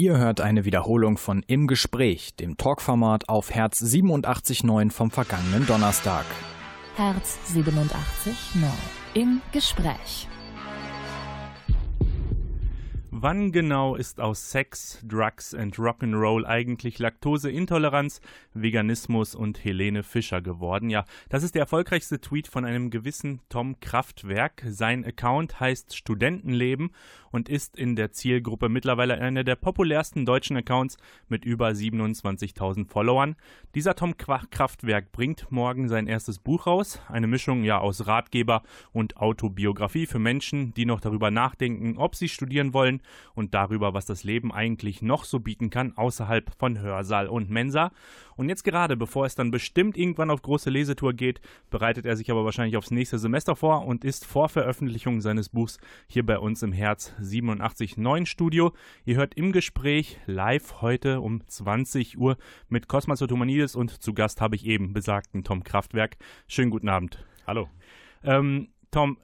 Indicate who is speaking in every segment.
Speaker 1: Ihr hört eine Wiederholung von Im Gespräch, dem Talkformat auf Herz 87.9 vom vergangenen Donnerstag.
Speaker 2: Herz 87.9 im Gespräch.
Speaker 3: Wann genau ist aus Sex, Drugs and Rock'n'Roll eigentlich Laktoseintoleranz, Veganismus und Helene Fischer geworden? Ja, das ist der erfolgreichste Tweet von einem gewissen Tom Kraftwerk. Sein Account heißt Studentenleben und ist in der Zielgruppe mittlerweile einer der populärsten deutschen Accounts mit über 27.000 Followern. Dieser Tom Kraftwerk bringt morgen sein erstes Buch raus, eine Mischung ja aus Ratgeber und Autobiografie für Menschen, die noch darüber nachdenken, ob sie studieren wollen und darüber, was das Leben eigentlich noch so bieten kann außerhalb von Hörsaal und Mensa. Und jetzt gerade, bevor es dann bestimmt irgendwann auf große Lesetour geht, bereitet er sich aber wahrscheinlich aufs nächste Semester vor und ist vor Veröffentlichung seines Buchs hier bei uns im Herz 87.9 Studio. Ihr hört im Gespräch live heute um 20 Uhr mit Cosmas Otomanidis und zu Gast habe ich eben besagten Tom Kraftwerk. Schönen guten Abend.
Speaker 4: Hallo.
Speaker 3: Ähm, Tom,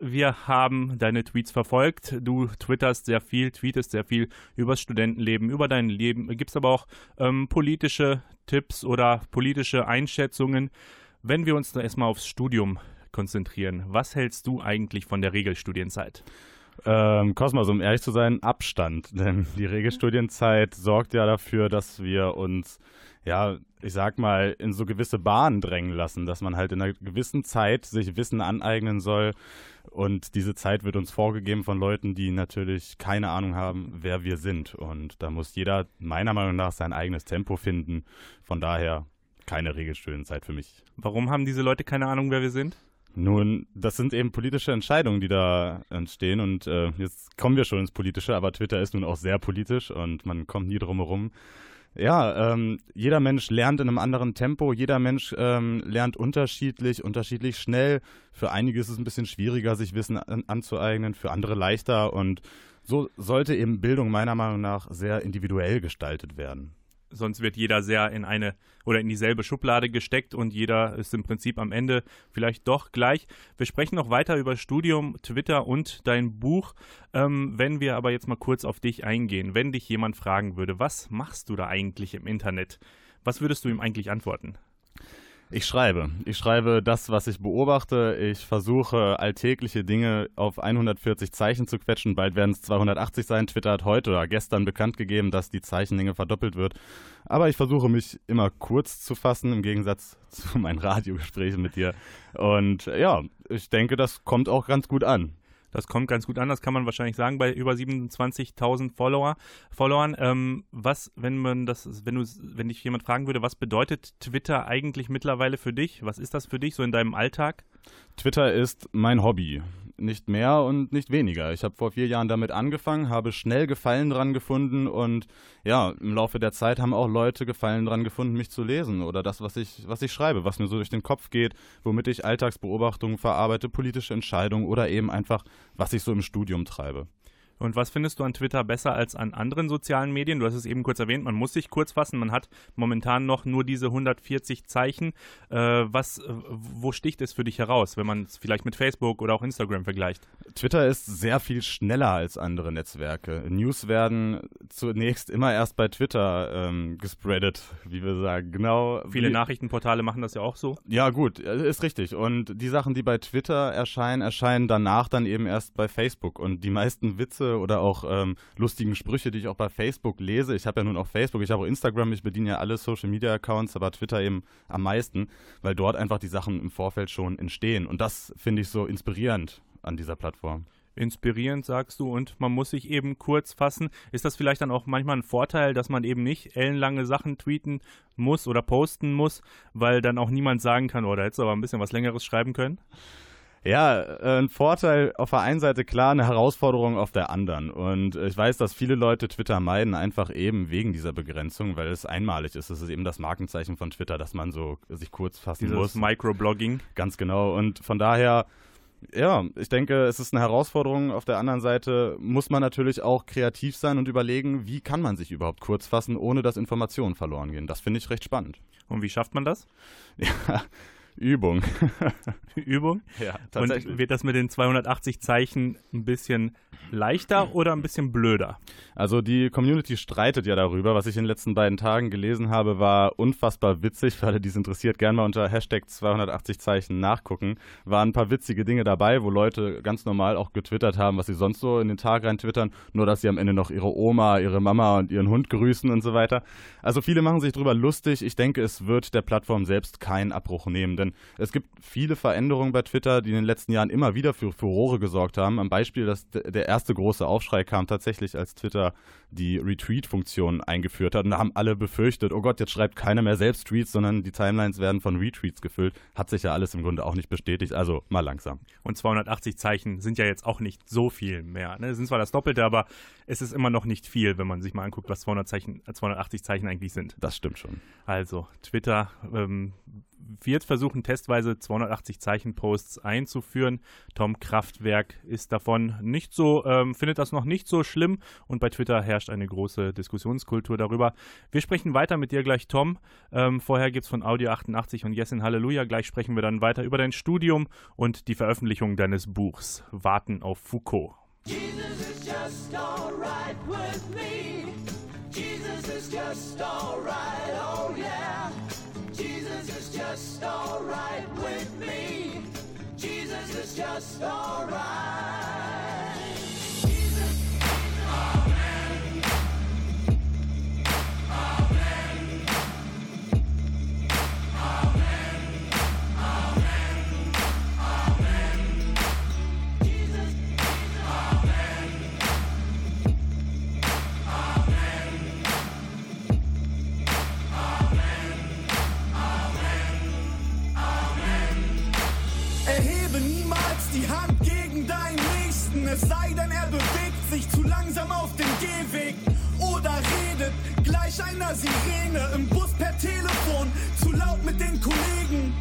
Speaker 3: wir haben deine Tweets verfolgt. Du twitterst sehr viel, tweetest sehr viel über das Studentenleben, über dein Leben. Gibt es aber auch ähm, politische Tipps oder politische Einschätzungen. Wenn wir uns da erstmal aufs Studium konzentrieren, was hältst du eigentlich von der Regelstudienzeit?
Speaker 4: Ähm, Kosmos, um ehrlich zu sein, Abstand. Denn die Regelstudienzeit sorgt ja dafür, dass wir uns, ja, ich sag mal, in so gewisse Bahnen drängen lassen, dass man halt in einer gewissen Zeit sich Wissen aneignen soll. Und diese Zeit wird uns vorgegeben von Leuten, die natürlich keine Ahnung haben, wer wir sind. Und da muss jeder meiner Meinung nach sein eigenes Tempo finden. Von daher keine Regelstudienzeit für mich.
Speaker 3: Warum haben diese Leute keine Ahnung, wer wir sind?
Speaker 4: Nun, das sind eben politische Entscheidungen, die da entstehen. Und äh, jetzt kommen wir schon ins Politische, aber Twitter ist nun auch sehr politisch und man kommt nie drum herum. Ja, ähm, jeder Mensch lernt in einem anderen Tempo, jeder Mensch ähm, lernt unterschiedlich, unterschiedlich schnell. Für einige ist es ein bisschen schwieriger, sich Wissen an, anzueignen, für andere leichter. Und so sollte eben Bildung meiner Meinung nach sehr individuell gestaltet werden
Speaker 3: sonst wird jeder sehr in eine oder in dieselbe Schublade gesteckt und jeder ist im Prinzip am Ende vielleicht doch gleich. Wir sprechen noch weiter über Studium, Twitter und dein Buch. Ähm, wenn wir aber jetzt mal kurz auf dich eingehen, wenn dich jemand fragen würde, was machst du da eigentlich im Internet? Was würdest du ihm eigentlich antworten?
Speaker 4: Ich schreibe. Ich schreibe das, was ich beobachte. Ich versuche alltägliche Dinge auf 140 Zeichen zu quetschen. Bald werden es 280 sein. Twitter hat heute oder gestern bekannt gegeben, dass die Zeichenlänge verdoppelt wird. Aber ich versuche mich immer kurz zu fassen, im Gegensatz zu meinen Radiogesprächen mit dir. Und ja, ich denke, das kommt auch ganz gut an.
Speaker 3: Das kommt ganz gut an, das kann man wahrscheinlich sagen bei über 27.000 Follower, Followern. Ähm, was, wenn man das, wenn du, wenn dich jemand fragen würde, was bedeutet Twitter eigentlich mittlerweile für dich? Was ist das für dich so in deinem Alltag?
Speaker 4: Twitter ist mein Hobby nicht mehr und nicht weniger. Ich habe vor vier Jahren damit angefangen, habe schnell Gefallen dran gefunden und ja, im Laufe der Zeit haben auch Leute Gefallen dran gefunden, mich zu lesen oder das, was ich, was ich schreibe, was mir so durch den Kopf geht, womit ich Alltagsbeobachtungen verarbeite, politische Entscheidungen oder eben einfach, was ich so im Studium treibe.
Speaker 3: Und was findest du an Twitter besser als an anderen sozialen Medien? Du hast es eben kurz erwähnt, man muss sich kurz fassen. Man hat momentan noch nur diese 140 Zeichen. Äh, was, wo sticht es für dich heraus, wenn man es vielleicht mit Facebook oder auch Instagram vergleicht?
Speaker 4: Twitter ist sehr viel schneller als andere Netzwerke. News werden zunächst immer erst bei Twitter ähm, gespreadet, wie wir sagen. Genau.
Speaker 3: Viele Nachrichtenportale machen das ja auch so.
Speaker 4: Ja, gut, äh, ist richtig. Und die Sachen, die bei Twitter erscheinen, erscheinen danach dann eben erst bei Facebook. Und die meisten Witze oder auch ähm, lustigen Sprüche, die ich auch bei Facebook lese. Ich habe ja nun auch Facebook, ich habe auch Instagram, ich bediene ja alle Social Media Accounts, aber Twitter eben am meisten, weil dort einfach die Sachen im Vorfeld schon entstehen. Und das finde ich so inspirierend an dieser Plattform
Speaker 3: inspirierend, sagst du, und man muss sich eben kurz fassen. Ist das vielleicht dann auch manchmal ein Vorteil, dass man eben nicht ellenlange Sachen tweeten muss oder posten muss, weil dann auch niemand sagen kann, oh, da hättest du aber ein bisschen was Längeres schreiben können?
Speaker 4: Ja, äh, ein Vorteil auf der einen Seite klar, eine Herausforderung auf der anderen. Und ich weiß, dass viele Leute Twitter meiden, einfach eben wegen dieser Begrenzung, weil es einmalig ist. Es ist eben das Markenzeichen von Twitter, dass man so sich kurz fassen
Speaker 3: Dieses
Speaker 4: muss.
Speaker 3: Microblogging.
Speaker 4: Ganz genau. Und von daher, ja, ich denke, es ist eine Herausforderung. Auf der anderen Seite muss man natürlich auch kreativ sein und überlegen, wie kann man sich überhaupt kurz fassen, ohne dass Informationen verloren gehen. Das finde ich recht spannend.
Speaker 3: Und wie schafft man das?
Speaker 4: Ja Übung.
Speaker 3: Übung?
Speaker 4: Ja,
Speaker 3: tatsächlich. Und wird das mit den 280 Zeichen ein bisschen leichter oder ein bisschen blöder?
Speaker 4: Also die Community streitet ja darüber. Was ich in den letzten beiden Tagen gelesen habe, war unfassbar witzig. Für alle, die es interessiert, gerne mal unter Hashtag 280 Zeichen nachgucken. Waren ein paar witzige Dinge dabei, wo Leute ganz normal auch getwittert haben, was sie sonst so in den Tag rein twittern. Nur, dass sie am Ende noch ihre Oma, ihre Mama und ihren Hund grüßen und so weiter. Also viele machen sich darüber lustig. Ich denke, es wird der Plattform selbst keinen Abbruch nehmen, denn es gibt viele Veränderungen bei Twitter, die in den letzten Jahren immer wieder für Furore gesorgt haben. Am Beispiel, dass der erste große Aufschrei kam tatsächlich, als Twitter die Retweet-Funktion eingeführt hat. Und da haben alle befürchtet, oh Gott, jetzt schreibt keiner mehr selbst Tweets, sondern die Timelines werden von Retweets gefüllt. Hat sich ja alles im Grunde auch nicht bestätigt. Also mal langsam.
Speaker 3: Und 280 Zeichen sind ja jetzt auch nicht so viel mehr. Ne? Es sind zwar das Doppelte, aber es ist immer noch nicht viel, wenn man sich mal anguckt, was 200 Zeichen, 280 Zeichen eigentlich sind.
Speaker 4: Das stimmt schon.
Speaker 3: Also, Twitter ähm, wird versuchen, testweise 280 Zeichen-Posts einzuführen. Tom Kraftwerk ist davon nicht so, ähm, findet das noch nicht so schlimm und bei Twitter herrscht eine große Diskussionskultur darüber. Wir sprechen weiter mit dir gleich, Tom. Ähm, vorher gibt es von Audio 88 und Yes in Halleluja. Gleich sprechen wir dann weiter über dein Studium und die Veröffentlichung deines Buchs Warten auf Foucault. Jesus is just alright with me. Jesus is just alright, oh yeah. Just alright with me. Jesus is just alright.
Speaker 5: Einer Sirene im Bus per Telefon zu laut mit den Kollegen.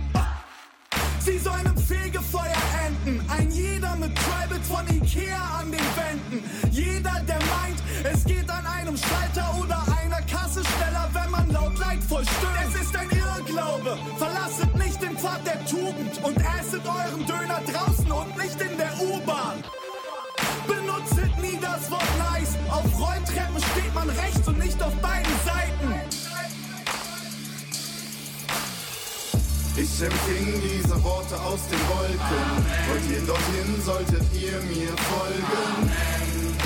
Speaker 5: Sie sollen im Fegefeuer enden. Ein jeder mit Tribal von Ikea an den Wänden. Jeder, der meint, es geht an einem Schalter oder einer Kasse schneller, wenn man laut leidvoll stöhnt. Es ist ein Irrglaube. Verlasset nicht den Pfad der Tugend und esset euren Döner draußen und nicht in der U-Bahn. Benutzet nie das Wort nice. Auf Rolltreppen steht man rechts und nicht auf beiden Seiten.
Speaker 6: Ich empfing diese Worte aus den Wolken und ihr dorthin solltet ihr mir folgen.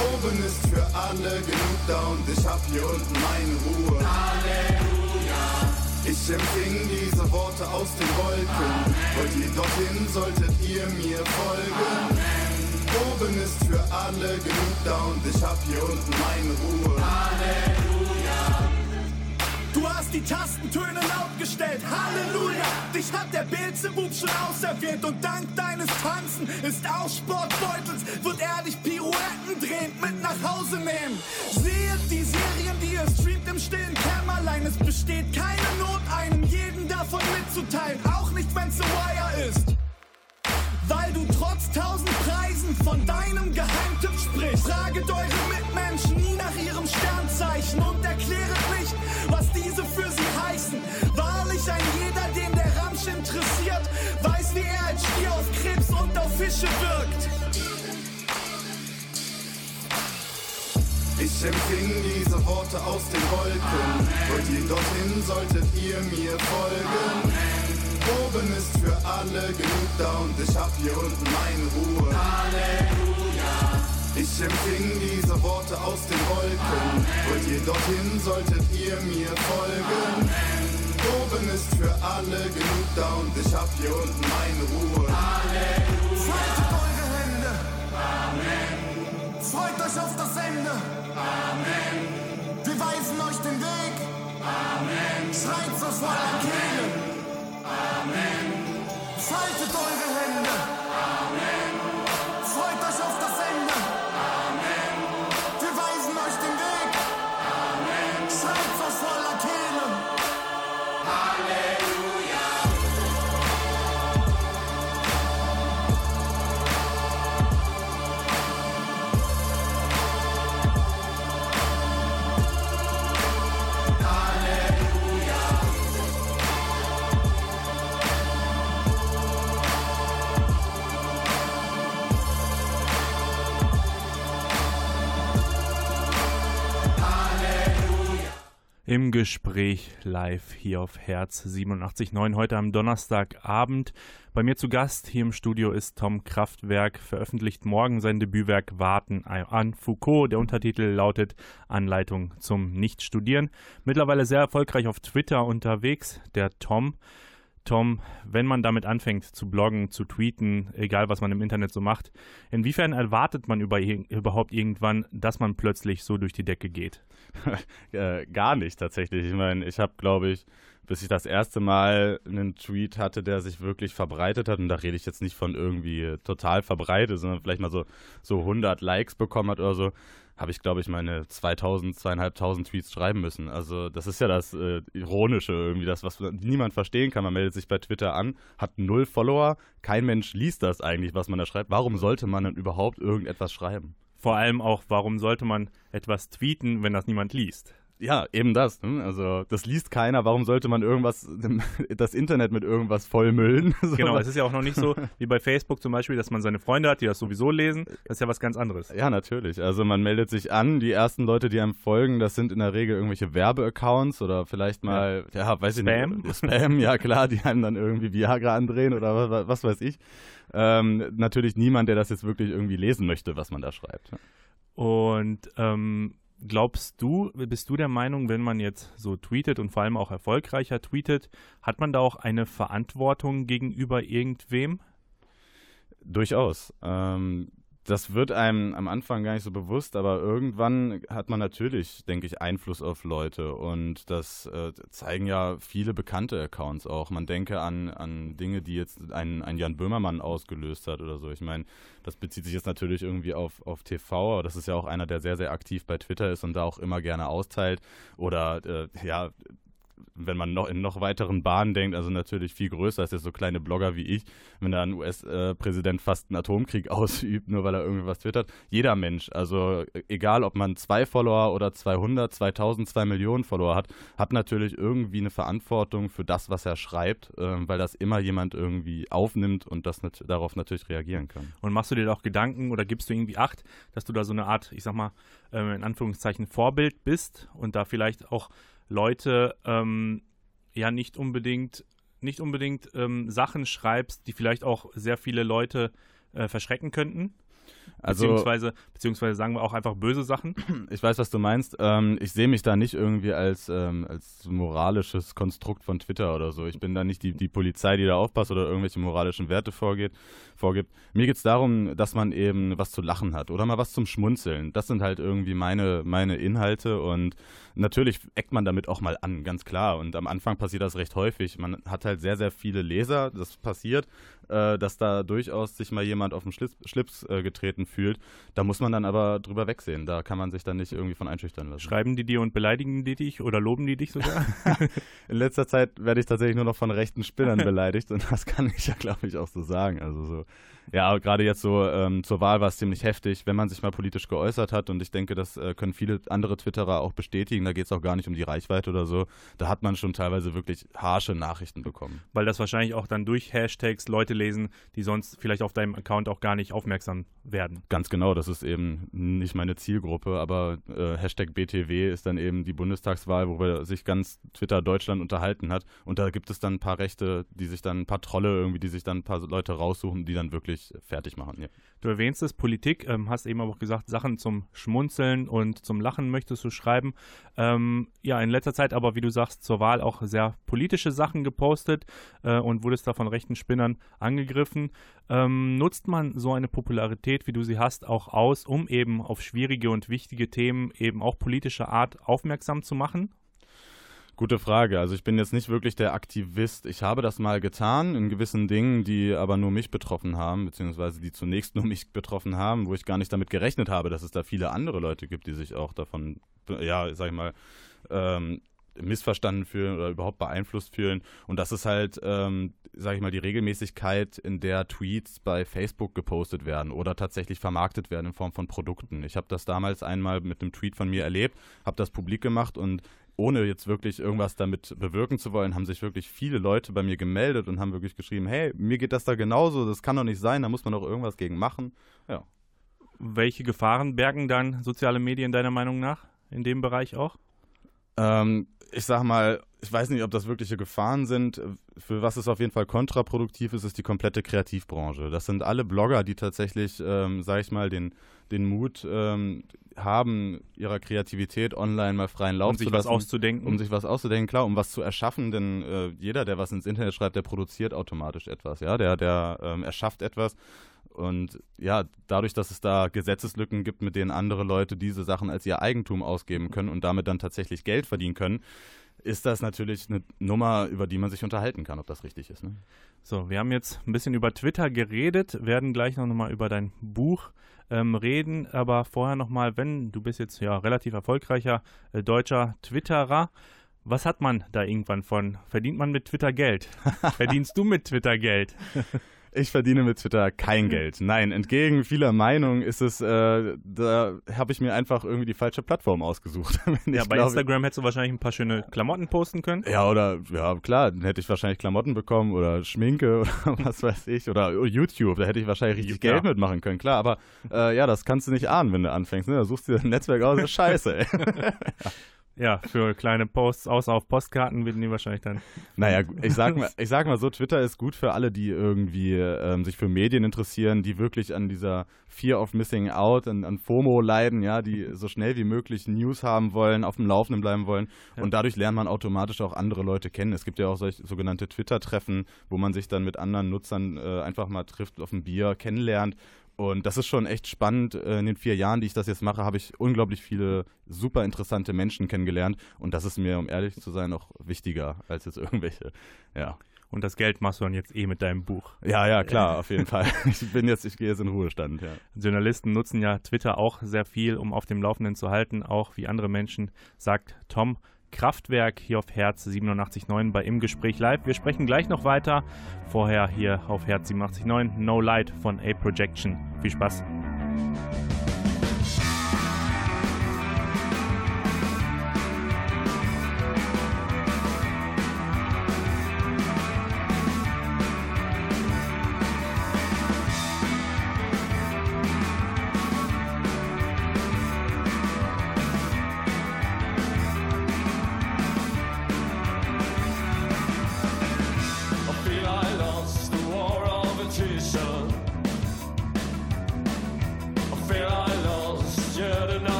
Speaker 6: Oben ist für alle genug da und ich hab hier unten meine Ruhe. Ich empfing diese Worte aus den Wolken und ihr dorthin solltet ihr mir folgen. Oben ist für alle genug da und ich hab hier unten meine Ruhe. Halleluja.
Speaker 5: Du hast die Tastentöne laut gestellt, Halleluja! Dich hat der Beelzebub schon auserwählt und dank deines Tanzen ist aus Sportbeutels, wird er dich Pirouetten drehend mit nach Hause nehmen. Seht die Serien, die ihr streamt im stillen Kämmerlein, es besteht keine Not, einem jeden davon mitzuteilen, auch nicht wenn's The Wire ist weil du trotz tausend Preisen von deinem Geheimtipp sprichst. Fraget eure Mitmenschen nie nach ihrem Sternzeichen und erkläret nicht, Fische wirkt.
Speaker 6: Ich empfing diese Worte aus den Wolken und ihr dorthin solltet ihr mir folgen. Oben ist für alle genug da und ich hab hier unten meine Ruhe. Halleluja. Ich empfing diese Worte aus den Wolken und ihr dorthin solltet ihr mir folgen. Oben ist für alle genug da und ich hab hier unten meine Ruhe. Halleluja.
Speaker 5: Faltet eure Hände. Amen. Freut euch auf das Ende. Amen. Wir weisen euch den Weg. Amen. Schreit so voller Kehle. Amen. Faltet eure Hände. Amen. Freut euch auf das Ende.
Speaker 3: Im Gespräch live hier auf Herz 87.9 heute am Donnerstagabend. Bei mir zu Gast hier im Studio ist Tom Kraftwerk, veröffentlicht morgen sein Debütwerk Warten an Foucault. Der Untertitel lautet Anleitung zum Nichtstudieren. Mittlerweile sehr erfolgreich auf Twitter unterwegs, der Tom. Tom, wenn man damit anfängt zu bloggen, zu tweeten, egal was man im Internet so macht, inwiefern erwartet man über, überhaupt irgendwann, dass man plötzlich so durch die Decke geht?
Speaker 4: äh, gar nicht tatsächlich. Ich meine, ich habe, glaube ich, bis ich das erste Mal einen Tweet hatte, der sich wirklich verbreitet hat, und da rede ich jetzt nicht von irgendwie total verbreitet, sondern vielleicht mal so, so 100 Likes bekommen hat oder so, habe ich, glaube ich, meine 2000, 2500 Tweets schreiben müssen. Also das ist ja das äh, Ironische irgendwie, das, was niemand verstehen kann. Man meldet sich bei Twitter an, hat null Follower, kein Mensch liest das eigentlich, was man da schreibt. Warum sollte man denn überhaupt irgendetwas schreiben?
Speaker 3: Vor allem auch, warum sollte man etwas tweeten, wenn das niemand liest?
Speaker 4: Ja, eben das. Ne? Also das liest keiner. Warum sollte man irgendwas, das Internet mit irgendwas vollmüllen?
Speaker 3: so. Genau, es ist ja auch noch nicht so wie bei Facebook zum Beispiel, dass man seine Freunde hat, die das sowieso lesen. Das ist ja was ganz anderes.
Speaker 4: Ja, natürlich. Also man meldet sich an. Die ersten Leute, die einem folgen, das sind in der Regel irgendwelche Werbeaccounts oder vielleicht mal, ja, ja weiß
Speaker 3: Spam.
Speaker 4: ich nicht. Spam, ja klar, die einem dann irgendwie Viagra andrehen oder was, was weiß ich. Ähm, natürlich niemand, der das jetzt wirklich irgendwie lesen möchte, was man da schreibt.
Speaker 3: Und ähm, glaubst du, bist du der Meinung, wenn man jetzt so tweetet und vor allem auch erfolgreicher tweetet, hat man da auch eine Verantwortung gegenüber irgendwem?
Speaker 4: Durchaus. Ähm, das wird einem am Anfang gar nicht so bewusst, aber irgendwann hat man natürlich, denke ich, Einfluss auf Leute und das äh, zeigen ja viele bekannte Accounts auch. Man denke an, an Dinge, die jetzt ein, ein Jan Böhmermann ausgelöst hat oder so. Ich meine, das bezieht sich jetzt natürlich irgendwie auf, auf TV, aber das ist ja auch einer, der sehr, sehr aktiv bei Twitter ist und da auch immer gerne austeilt oder äh, ja, wenn man noch in noch weiteren Bahnen denkt, also natürlich viel größer als jetzt so kleine Blogger wie ich, wenn da ein US-Präsident fast einen Atomkrieg ausübt, nur weil er irgendwas twittert. Jeder Mensch, also egal ob man zwei Follower oder 200, 2000, 2 Millionen Follower hat, hat natürlich irgendwie eine Verantwortung für das, was er schreibt, äh, weil das immer jemand irgendwie aufnimmt und das darauf natürlich reagieren kann.
Speaker 3: Und machst du dir auch Gedanken oder gibst du irgendwie Acht, dass du da so eine Art, ich sag mal, äh, in Anführungszeichen Vorbild bist und da vielleicht auch Leute ähm, ja nicht unbedingt nicht unbedingt ähm, Sachen schreibst, die vielleicht auch sehr viele Leute äh, verschrecken könnten. Also, beziehungsweise, beziehungsweise sagen wir auch einfach böse Sachen.
Speaker 4: Ich weiß, was du meinst. Ähm, ich sehe mich da nicht irgendwie als, ähm, als moralisches Konstrukt von Twitter oder so. Ich bin da nicht die, die Polizei, die da aufpasst oder irgendwelche moralischen Werte vorgeht, vorgibt. Mir geht es darum, dass man eben was zu lachen hat oder mal was zum Schmunzeln. Das sind halt irgendwie meine, meine Inhalte und natürlich eckt man damit auch mal an, ganz klar. Und am Anfang passiert das recht häufig. Man hat halt sehr, sehr viele Leser, das passiert äh, dass da durchaus sich mal jemand auf den Schlips, Schlips äh, getreten fühlt. Da muss man dann aber drüber wegsehen. Da kann man sich dann nicht irgendwie von einschüchtern lassen.
Speaker 3: Schreiben die dir und beleidigen die dich oder loben die dich sogar?
Speaker 4: In letzter Zeit werde ich tatsächlich nur noch von rechten Spinnern beleidigt und das kann ich ja, glaube ich, auch so sagen. Also so ja, gerade jetzt so ähm, zur Wahl war es ziemlich heftig, wenn man sich mal politisch geäußert hat. Und ich denke, das äh, können viele andere Twitterer auch bestätigen. Da geht es auch gar nicht um die Reichweite oder so. Da hat man schon teilweise wirklich harsche Nachrichten bekommen.
Speaker 3: Weil das wahrscheinlich auch dann durch Hashtags Leute lesen, die sonst vielleicht auf deinem Account auch gar nicht aufmerksam werden.
Speaker 4: Ganz genau, das ist eben nicht meine Zielgruppe, aber äh, Hashtag BTW ist dann eben die Bundestagswahl, worüber sich ganz Twitter Deutschland unterhalten hat. Und da gibt es dann ein paar Rechte, die sich dann, ein paar Trolle irgendwie, die sich dann ein paar Leute raussuchen, die dann wirklich wirklich fertig machen. Ja.
Speaker 3: Du erwähnst es, Politik, ähm, hast eben aber auch gesagt, Sachen zum Schmunzeln und zum Lachen möchtest du schreiben. Ähm, ja, in letzter Zeit aber, wie du sagst, zur Wahl auch sehr politische Sachen gepostet äh, und wurdest da von rechten Spinnern angegriffen. Ähm, nutzt man so eine Popularität, wie du sie hast, auch aus, um eben auf schwierige und wichtige Themen eben auch politischer Art aufmerksam zu machen?
Speaker 4: Gute Frage. Also ich bin jetzt nicht wirklich der Aktivist. Ich habe das mal getan in gewissen Dingen, die aber nur mich betroffen haben, beziehungsweise die zunächst nur mich betroffen haben, wo ich gar nicht damit gerechnet habe, dass es da viele andere Leute gibt, die sich auch davon, ja, sag ich mal, ähm, missverstanden fühlen oder überhaupt beeinflusst fühlen. Und das ist halt, ähm, sage ich mal, die Regelmäßigkeit, in der Tweets bei Facebook gepostet werden oder tatsächlich vermarktet werden in Form von Produkten. Ich habe das damals einmal mit einem Tweet von mir erlebt, habe das publik gemacht und ohne jetzt wirklich irgendwas damit bewirken zu wollen, haben sich wirklich viele Leute bei mir gemeldet und haben wirklich geschrieben, hey, mir geht das da genauso, das kann doch nicht sein, da muss man doch irgendwas gegen machen. Ja.
Speaker 3: Welche Gefahren bergen dann soziale Medien deiner Meinung nach in dem Bereich auch?
Speaker 4: Ähm, ich sag mal, ich weiß nicht, ob das wirkliche Gefahren sind. Für was es auf jeden Fall kontraproduktiv ist, ist die komplette Kreativbranche. Das sind alle Blogger, die tatsächlich, ähm, sag ich mal, den, den Mut ähm, haben, ihrer Kreativität online mal freien Lauf
Speaker 3: um sich
Speaker 4: zu lassen.
Speaker 3: was auszudenken.
Speaker 4: Um sich was auszudenken, klar, um was zu erschaffen, denn äh, jeder, der was ins Internet schreibt, der produziert automatisch etwas, ja, der, der ähm, erschafft etwas. Und ja, dadurch, dass es da Gesetzeslücken gibt, mit denen andere Leute diese Sachen als ihr Eigentum ausgeben können und damit dann tatsächlich Geld verdienen können, ist das natürlich eine Nummer, über die man sich unterhalten kann, ob das richtig ist. Ne?
Speaker 3: So, wir haben jetzt ein bisschen über Twitter geredet, werden gleich noch mal über dein Buch ähm, reden, aber vorher noch mal, wenn du bist jetzt ja relativ erfolgreicher äh, deutscher Twitterer, was hat man da irgendwann von? Verdient man mit Twitter Geld? Verdienst du mit Twitter Geld?
Speaker 4: Ich verdiene mit Twitter kein Geld. Nein, entgegen vieler Meinungen ist es, äh, da habe ich mir einfach irgendwie die falsche Plattform ausgesucht.
Speaker 3: ja, bei glaube, Instagram hättest du wahrscheinlich ein paar schöne Klamotten posten können.
Speaker 4: Ja, oder, ja, klar, dann hätte ich wahrscheinlich Klamotten bekommen oder Schminke oder was weiß ich. Oder YouTube, da hätte ich wahrscheinlich richtig ja. Geld mitmachen können, klar. Aber äh, ja, das kannst du nicht ahnen, wenn du anfängst. Ne? Da suchst du dir ein Netzwerk aus, das ist scheiße, ey.
Speaker 3: Ja, für kleine Posts, außer auf Postkarten, werden die wahrscheinlich dann.
Speaker 4: Naja, ich sag mal, ich sag mal so, Twitter ist gut für alle, die irgendwie ähm, sich für Medien interessieren, die wirklich an dieser Fear of Missing Out, an, an FOMO leiden, ja, die so schnell wie möglich News haben wollen, auf dem Laufenden bleiben wollen. Ja. Und dadurch lernt man automatisch auch andere Leute kennen. Es gibt ja auch solche sogenannte Twitter-Treffen, wo man sich dann mit anderen Nutzern äh, einfach mal trifft, auf ein Bier kennenlernt und das ist schon echt spannend. Äh, in den vier Jahren, die ich das jetzt mache, habe ich unglaublich viele super interessante Menschen kennengelernt. Und das ist mir, um ehrlich zu sein, auch wichtiger als jetzt irgendwelche, ja.
Speaker 3: Und das Geld machst du dann jetzt eh mit deinem Buch.
Speaker 4: Ja, ja, klar, auf jeden Fall. Ich bin jetzt, ich gehe jetzt in Ruhestand, ja.
Speaker 3: Journalisten nutzen ja Twitter auch sehr viel, um auf dem Laufenden zu halten, auch wie andere Menschen, sagt Tom. Kraftwerk hier auf Herz 87.9 bei Im Gespräch Live. Wir sprechen gleich noch weiter. Vorher hier auf Herz 87.9 No Light von A Projection. Viel Spaß.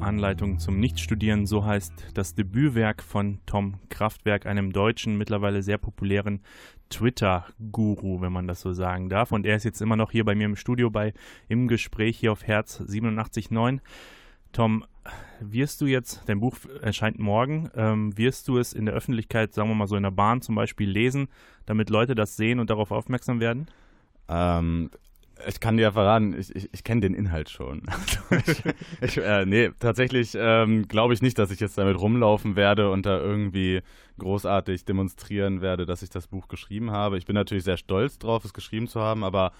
Speaker 3: Anleitung zum Nichtstudieren, so heißt das Debütwerk von Tom Kraftwerk, einem deutschen, mittlerweile sehr populären Twitter-Guru, wenn man das so sagen darf. Und er ist jetzt immer noch hier bei mir im Studio bei im Gespräch hier auf Herz 87.9. Tom, wirst du jetzt, dein Buch erscheint morgen, ähm, wirst du es in der Öffentlichkeit, sagen wir mal so in der Bahn zum Beispiel, lesen, damit Leute das sehen und darauf aufmerksam werden?
Speaker 4: Ähm, ich kann dir verraten, ich, ich, ich kenne den Inhalt schon. ich, ich, äh, nee, tatsächlich ähm, glaube ich nicht, dass ich jetzt damit rumlaufen werde und da irgendwie großartig demonstrieren werde, dass ich das Buch geschrieben habe. Ich bin natürlich sehr stolz drauf, es geschrieben zu haben, aber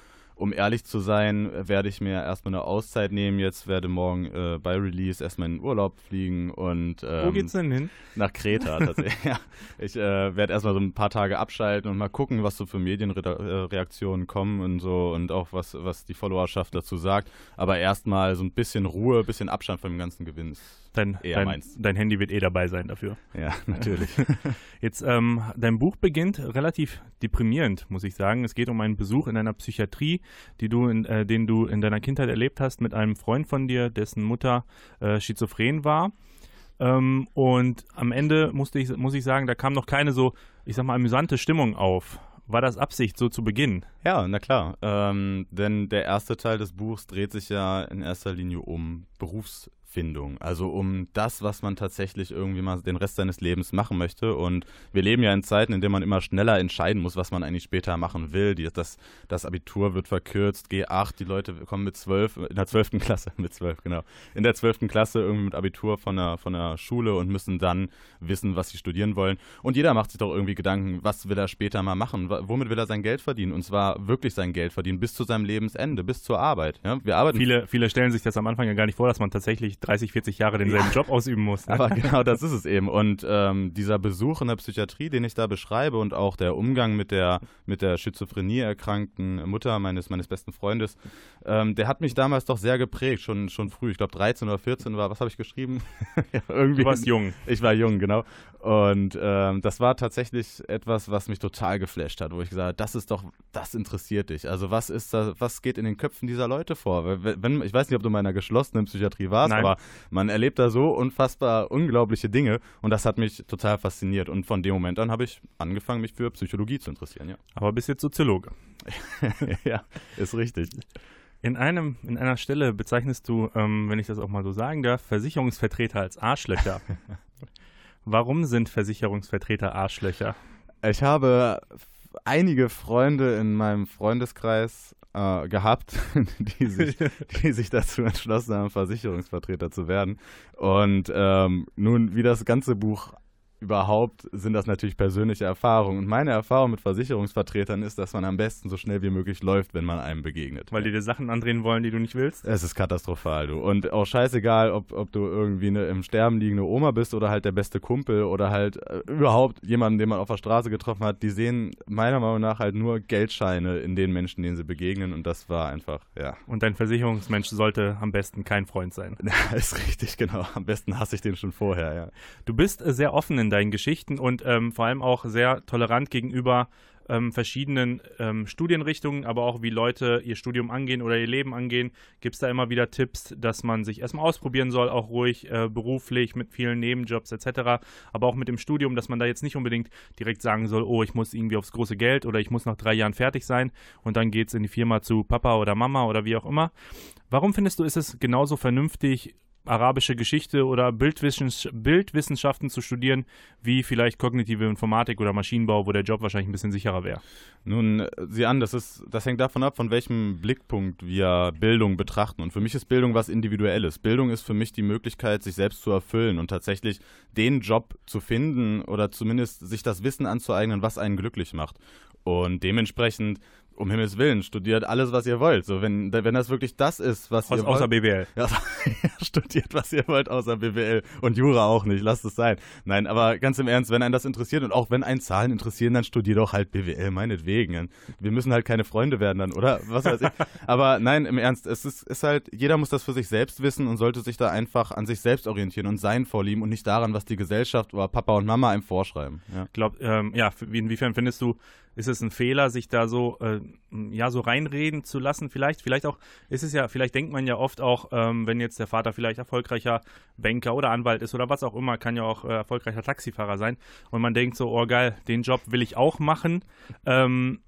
Speaker 4: um ehrlich zu sein, werde ich mir erstmal eine Auszeit nehmen. Jetzt werde morgen äh, bei Release erstmal in den Urlaub fliegen und ähm,
Speaker 3: wo geht's denn hin?
Speaker 4: Nach Kreta tatsächlich. ja. Ich äh, werde erstmal so ein paar Tage abschalten und mal gucken, was so für Medienreaktionen kommen und so und auch was, was die Followerschaft dazu sagt. Aber erstmal so ein bisschen Ruhe, ein bisschen Abstand von dem ganzen Gewinn
Speaker 3: Dein, dein, dein, Handy wird eh dabei sein dafür.
Speaker 4: Ja, natürlich.
Speaker 3: Jetzt, ähm, dein Buch beginnt relativ deprimierend, muss ich sagen. Es geht um einen Besuch in einer Psychiatrie, die du in, äh, den du in deiner Kindheit erlebt hast mit einem Freund von dir, dessen Mutter äh, schizophren war. Ähm, und am Ende musste ich, muss ich sagen, da kam noch keine so, ich sag mal, amüsante Stimmung auf. War das Absicht, so zu beginnen?
Speaker 4: Ja, na klar. Ähm, denn der erste Teil des Buchs dreht sich ja in erster Linie um Berufs Findung, also um das, was man tatsächlich irgendwie mal den Rest seines Lebens machen möchte. Und wir leben ja in Zeiten, in denen man immer schneller entscheiden muss, was man eigentlich später machen will. Die, das, das Abitur wird verkürzt, G8, die Leute kommen mit zwölf, in der zwölften Klasse, mit zwölf, genau, in der zwölften Klasse irgendwie mit Abitur von der, von der Schule und müssen dann wissen, was sie studieren wollen. Und jeder macht sich doch irgendwie Gedanken, was will er später mal machen, womit will er sein Geld verdienen? Und zwar wirklich sein Geld verdienen, bis zu seinem Lebensende, bis zur Arbeit. Ja?
Speaker 3: Wir arbeiten viele, viele stellen sich das am Anfang ja gar nicht vor, dass man tatsächlich 30, 40 Jahre denselben ja. Job ausüben muss.
Speaker 4: Ne? Aber genau das ist es eben. Und ähm, dieser Besuch in der Psychiatrie, den ich da beschreibe und auch der Umgang mit der, mit der Schizophrenie erkrankten Mutter meines, meines besten Freundes, ähm, der hat mich damals doch sehr geprägt, schon, schon früh. Ich glaube 13 oder 14 war, was habe ich geschrieben?
Speaker 3: ja, irgendwie. Du warst jung.
Speaker 4: Ich war jung, genau. Und ähm, das war tatsächlich etwas, was mich total geflasht hat, wo ich gesagt habe, das ist doch, das interessiert dich. Also was ist da, was geht in den Köpfen dieser Leute vor? Wenn, ich weiß nicht, ob du in meiner geschlossenen Psychiatrie warst, Nein. aber man erlebt da so unfassbar unglaubliche Dinge und das hat mich total fasziniert. Und von dem Moment an habe ich angefangen, mich für Psychologie zu interessieren, ja.
Speaker 3: Aber bist jetzt Soziologe.
Speaker 4: ja, ist richtig.
Speaker 3: In, einem, in einer Stelle bezeichnest du, ähm, wenn ich das auch mal so sagen darf, Versicherungsvertreter als Arschlöcher. Warum sind Versicherungsvertreter Arschlöcher?
Speaker 4: Ich habe einige Freunde in meinem Freundeskreis äh, gehabt, die sich, die sich dazu entschlossen haben, Versicherungsvertreter zu werden. Und ähm, nun, wie das ganze Buch überhaupt sind das natürlich persönliche Erfahrungen. Und meine Erfahrung mit Versicherungsvertretern ist, dass man am besten so schnell wie möglich läuft, wenn man einem begegnet.
Speaker 3: Weil die dir Sachen andrehen wollen, die du nicht willst?
Speaker 4: Es ist katastrophal, du. Und auch scheißegal, ob, ob du irgendwie eine im Sterben liegende Oma bist oder halt der beste Kumpel oder halt äh, überhaupt jemanden, den man auf der Straße getroffen hat, die sehen meiner Meinung nach halt nur Geldscheine in den Menschen, denen sie begegnen. Und das war einfach, ja.
Speaker 3: Und dein Versicherungsmensch sollte am besten kein Freund sein.
Speaker 4: Ist richtig, genau. Am besten hasse ich den schon vorher, ja.
Speaker 3: Du bist äh, sehr offen in deinen Geschichten und ähm, vor allem auch sehr tolerant gegenüber ähm, verschiedenen ähm, Studienrichtungen, aber auch wie Leute ihr Studium angehen oder ihr Leben angehen. Gibt es da immer wieder Tipps, dass man sich erstmal ausprobieren soll, auch ruhig äh, beruflich mit vielen Nebenjobs etc., aber auch mit dem Studium, dass man da jetzt nicht unbedingt direkt sagen soll, oh, ich muss irgendwie aufs große Geld oder ich muss nach drei Jahren fertig sein und dann geht es in die Firma zu Papa oder Mama oder wie auch immer. Warum findest du, ist es genauso vernünftig, arabische Geschichte oder Bildwissens Bildwissenschaften zu studieren, wie vielleicht kognitive Informatik oder Maschinenbau, wo der Job wahrscheinlich ein bisschen sicherer wäre.
Speaker 4: Nun, sieh an, das, ist, das hängt davon ab, von welchem Blickpunkt wir Bildung betrachten. Und für mich ist Bildung was Individuelles. Bildung ist für mich die Möglichkeit, sich selbst zu erfüllen und tatsächlich den Job zu finden oder zumindest sich das Wissen anzueignen, was einen glücklich macht. Und dementsprechend um Himmels Willen, studiert alles, was ihr wollt. So, wenn, wenn das wirklich das ist, was
Speaker 3: Aus,
Speaker 4: ihr
Speaker 3: außer wollt. BWL.
Speaker 4: Ja, studiert, was ihr wollt, außer BWL. Und Jura auch nicht, lasst es sein. Nein, aber ganz im Ernst, wenn einen das interessiert und auch wenn einen Zahlen interessieren, dann studiert doch halt BWL, meinetwegen. Wir müssen halt keine Freunde werden dann, oder? Was weiß ich. aber nein, im Ernst, es ist, ist halt, jeder muss das für sich selbst wissen und sollte sich da einfach an sich selbst orientieren und sein Vorlieben und nicht daran, was die Gesellschaft oder Papa und Mama einem vorschreiben.
Speaker 3: Ja, glaub, ähm, ja inwiefern findest du, ist es ein Fehler, sich da so, äh, ja, so reinreden zu lassen? Vielleicht, vielleicht auch, ist es ja, vielleicht denkt man ja oft auch, ähm, wenn jetzt der Vater vielleicht erfolgreicher Banker oder Anwalt ist oder was auch immer, kann ja auch äh, erfolgreicher Taxifahrer sein. Und man denkt so, oh geil, den Job will ich auch machen. Ähm,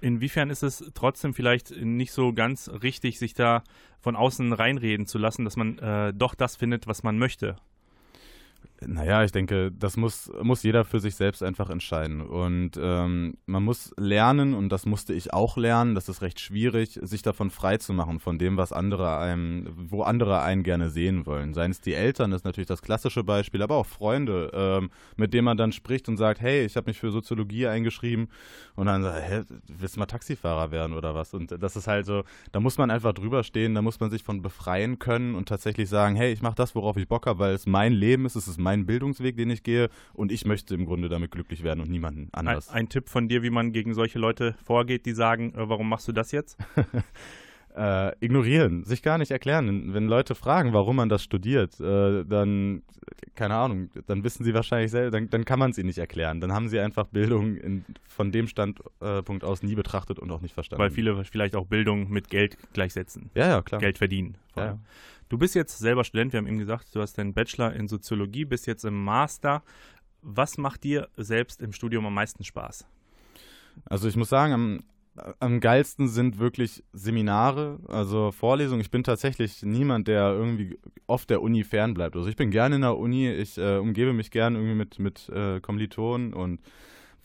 Speaker 3: inwiefern ist es trotzdem vielleicht nicht so ganz richtig, sich da von außen reinreden zu lassen, dass man äh, doch das findet, was man möchte?
Speaker 4: Naja, ich denke, das muss, muss jeder für sich selbst einfach entscheiden. Und ähm, man muss lernen, und das musste ich auch lernen, das ist recht schwierig, sich davon frei zu machen, von dem, was andere einem, wo andere einen gerne sehen wollen. Seien es die Eltern, das ist natürlich das klassische Beispiel, aber auch Freunde, ähm, mit denen man dann spricht und sagt, hey, ich habe mich für Soziologie eingeschrieben und dann sagt, hä, willst du mal Taxifahrer werden oder was? Und das ist halt so, da muss man einfach drüber stehen, da muss man sich von befreien können und tatsächlich sagen, hey, ich mache das, worauf ich Bock habe, weil es mein Leben ist, es ist mein Bildungsweg, den ich gehe und ich möchte im Grunde damit glücklich werden und niemanden anders.
Speaker 3: Ein, ein Tipp von dir, wie man gegen solche Leute vorgeht, die sagen, äh, warum machst du das jetzt?
Speaker 4: äh, ignorieren, sich gar nicht erklären. Wenn Leute fragen, warum man das studiert, äh, dann, keine Ahnung, dann wissen sie wahrscheinlich selber, dann, dann kann man sie nicht erklären. Dann haben sie einfach Bildung in, von dem Standpunkt aus nie betrachtet und auch nicht verstanden.
Speaker 3: Weil viele vielleicht auch Bildung mit Geld gleichsetzen.
Speaker 4: Ja, ja, klar.
Speaker 3: Geld verdienen.
Speaker 4: Ja.
Speaker 3: Du bist jetzt selber Student, wir haben eben gesagt, du hast deinen Bachelor in Soziologie, bist jetzt im Master. Was macht dir selbst im Studium am meisten Spaß?
Speaker 4: Also ich muss sagen, am, am geilsten sind wirklich Seminare, also Vorlesungen. Ich bin tatsächlich niemand, der irgendwie oft der Uni fernbleibt. Also ich bin gerne in der Uni, ich äh, umgebe mich gerne irgendwie mit, mit äh, Kommilitonen und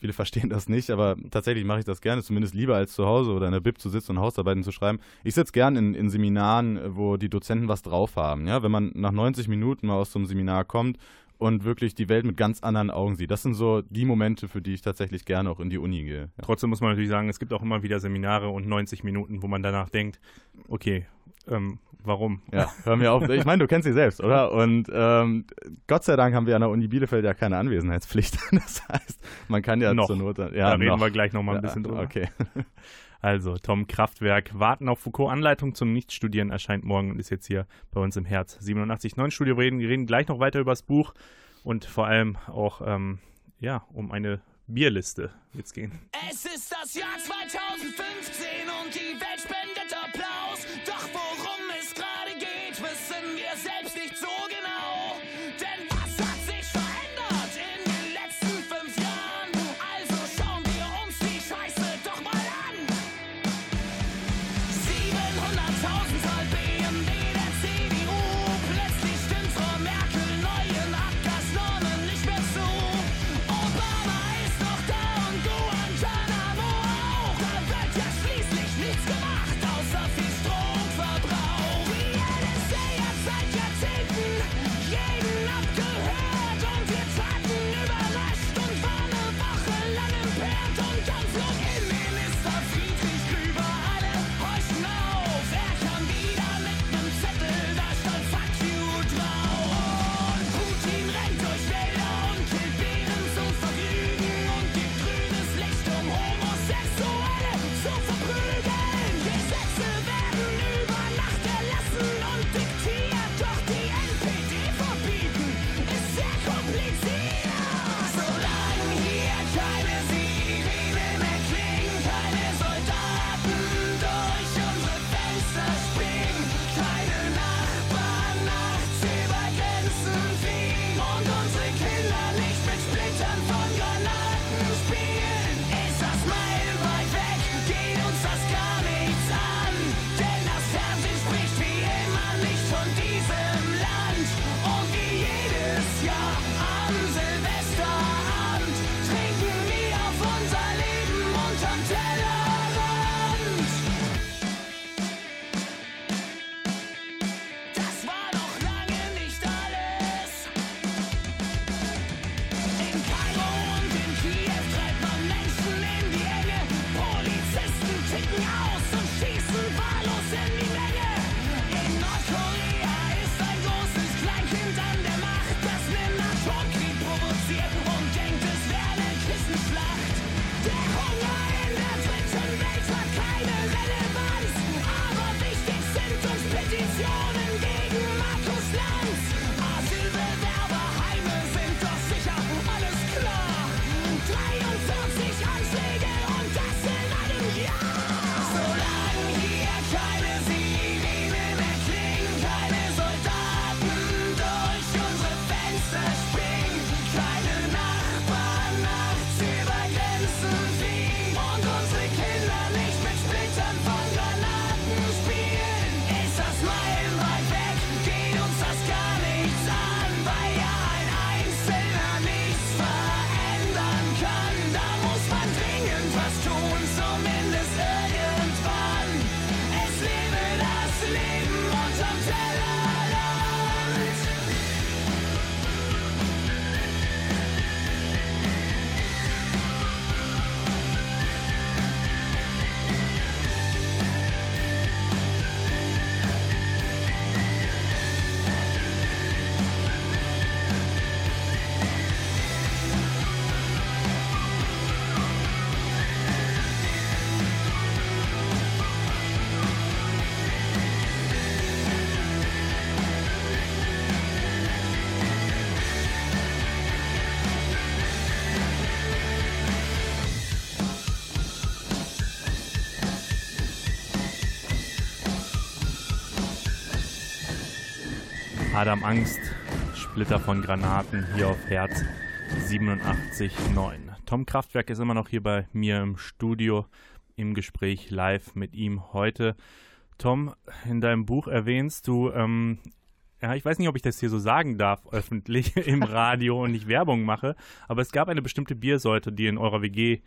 Speaker 4: Viele verstehen das nicht, aber tatsächlich mache ich das gerne, zumindest lieber als zu Hause oder in der Bib zu sitzen und Hausarbeiten zu schreiben. Ich sitze gerne in, in Seminaren, wo die Dozenten was drauf haben. Ja? Wenn man nach 90 Minuten mal aus so einem Seminar kommt und wirklich die Welt mit ganz anderen Augen sieht. Das sind so die Momente, für die ich tatsächlich gerne auch in die Uni gehe. Ja.
Speaker 3: Trotzdem muss man natürlich sagen, es gibt auch immer wieder Seminare und 90 Minuten, wo man danach denkt, okay, ähm, warum?
Speaker 4: Ja, hör mir auf. Ich meine, du kennst sie selbst, oder? Und ähm, Gott sei Dank haben wir an der Uni Bielefeld ja keine Anwesenheitspflicht. Das heißt, man kann ja
Speaker 3: noch.
Speaker 4: zur Not.
Speaker 3: Ja, da reden noch. wir gleich noch mal ein bisschen drüber.
Speaker 4: Okay.
Speaker 3: Also, Tom Kraftwerk, Warten auf Foucault, Anleitung zum Nichtstudieren erscheint morgen und ist jetzt hier bei uns im Herz 87.9 Studio. Wir reden, wir reden gleich noch weiter über das Buch und vor allem auch ähm, ja, um eine Bierliste jetzt gehen.
Speaker 7: Es ist das Jahr 2015 und die Welt
Speaker 3: Adam Angst, Splitter von Granaten hier auf Herz 87.9. Tom Kraftwerk ist immer noch hier bei mir im Studio im Gespräch live mit ihm heute. Tom, in deinem Buch erwähnst du, ähm, ja, ich weiß nicht, ob ich das hier so sagen darf, öffentlich im Radio und nicht Werbung mache, aber es gab eine bestimmte Biersorte, die in eurer WG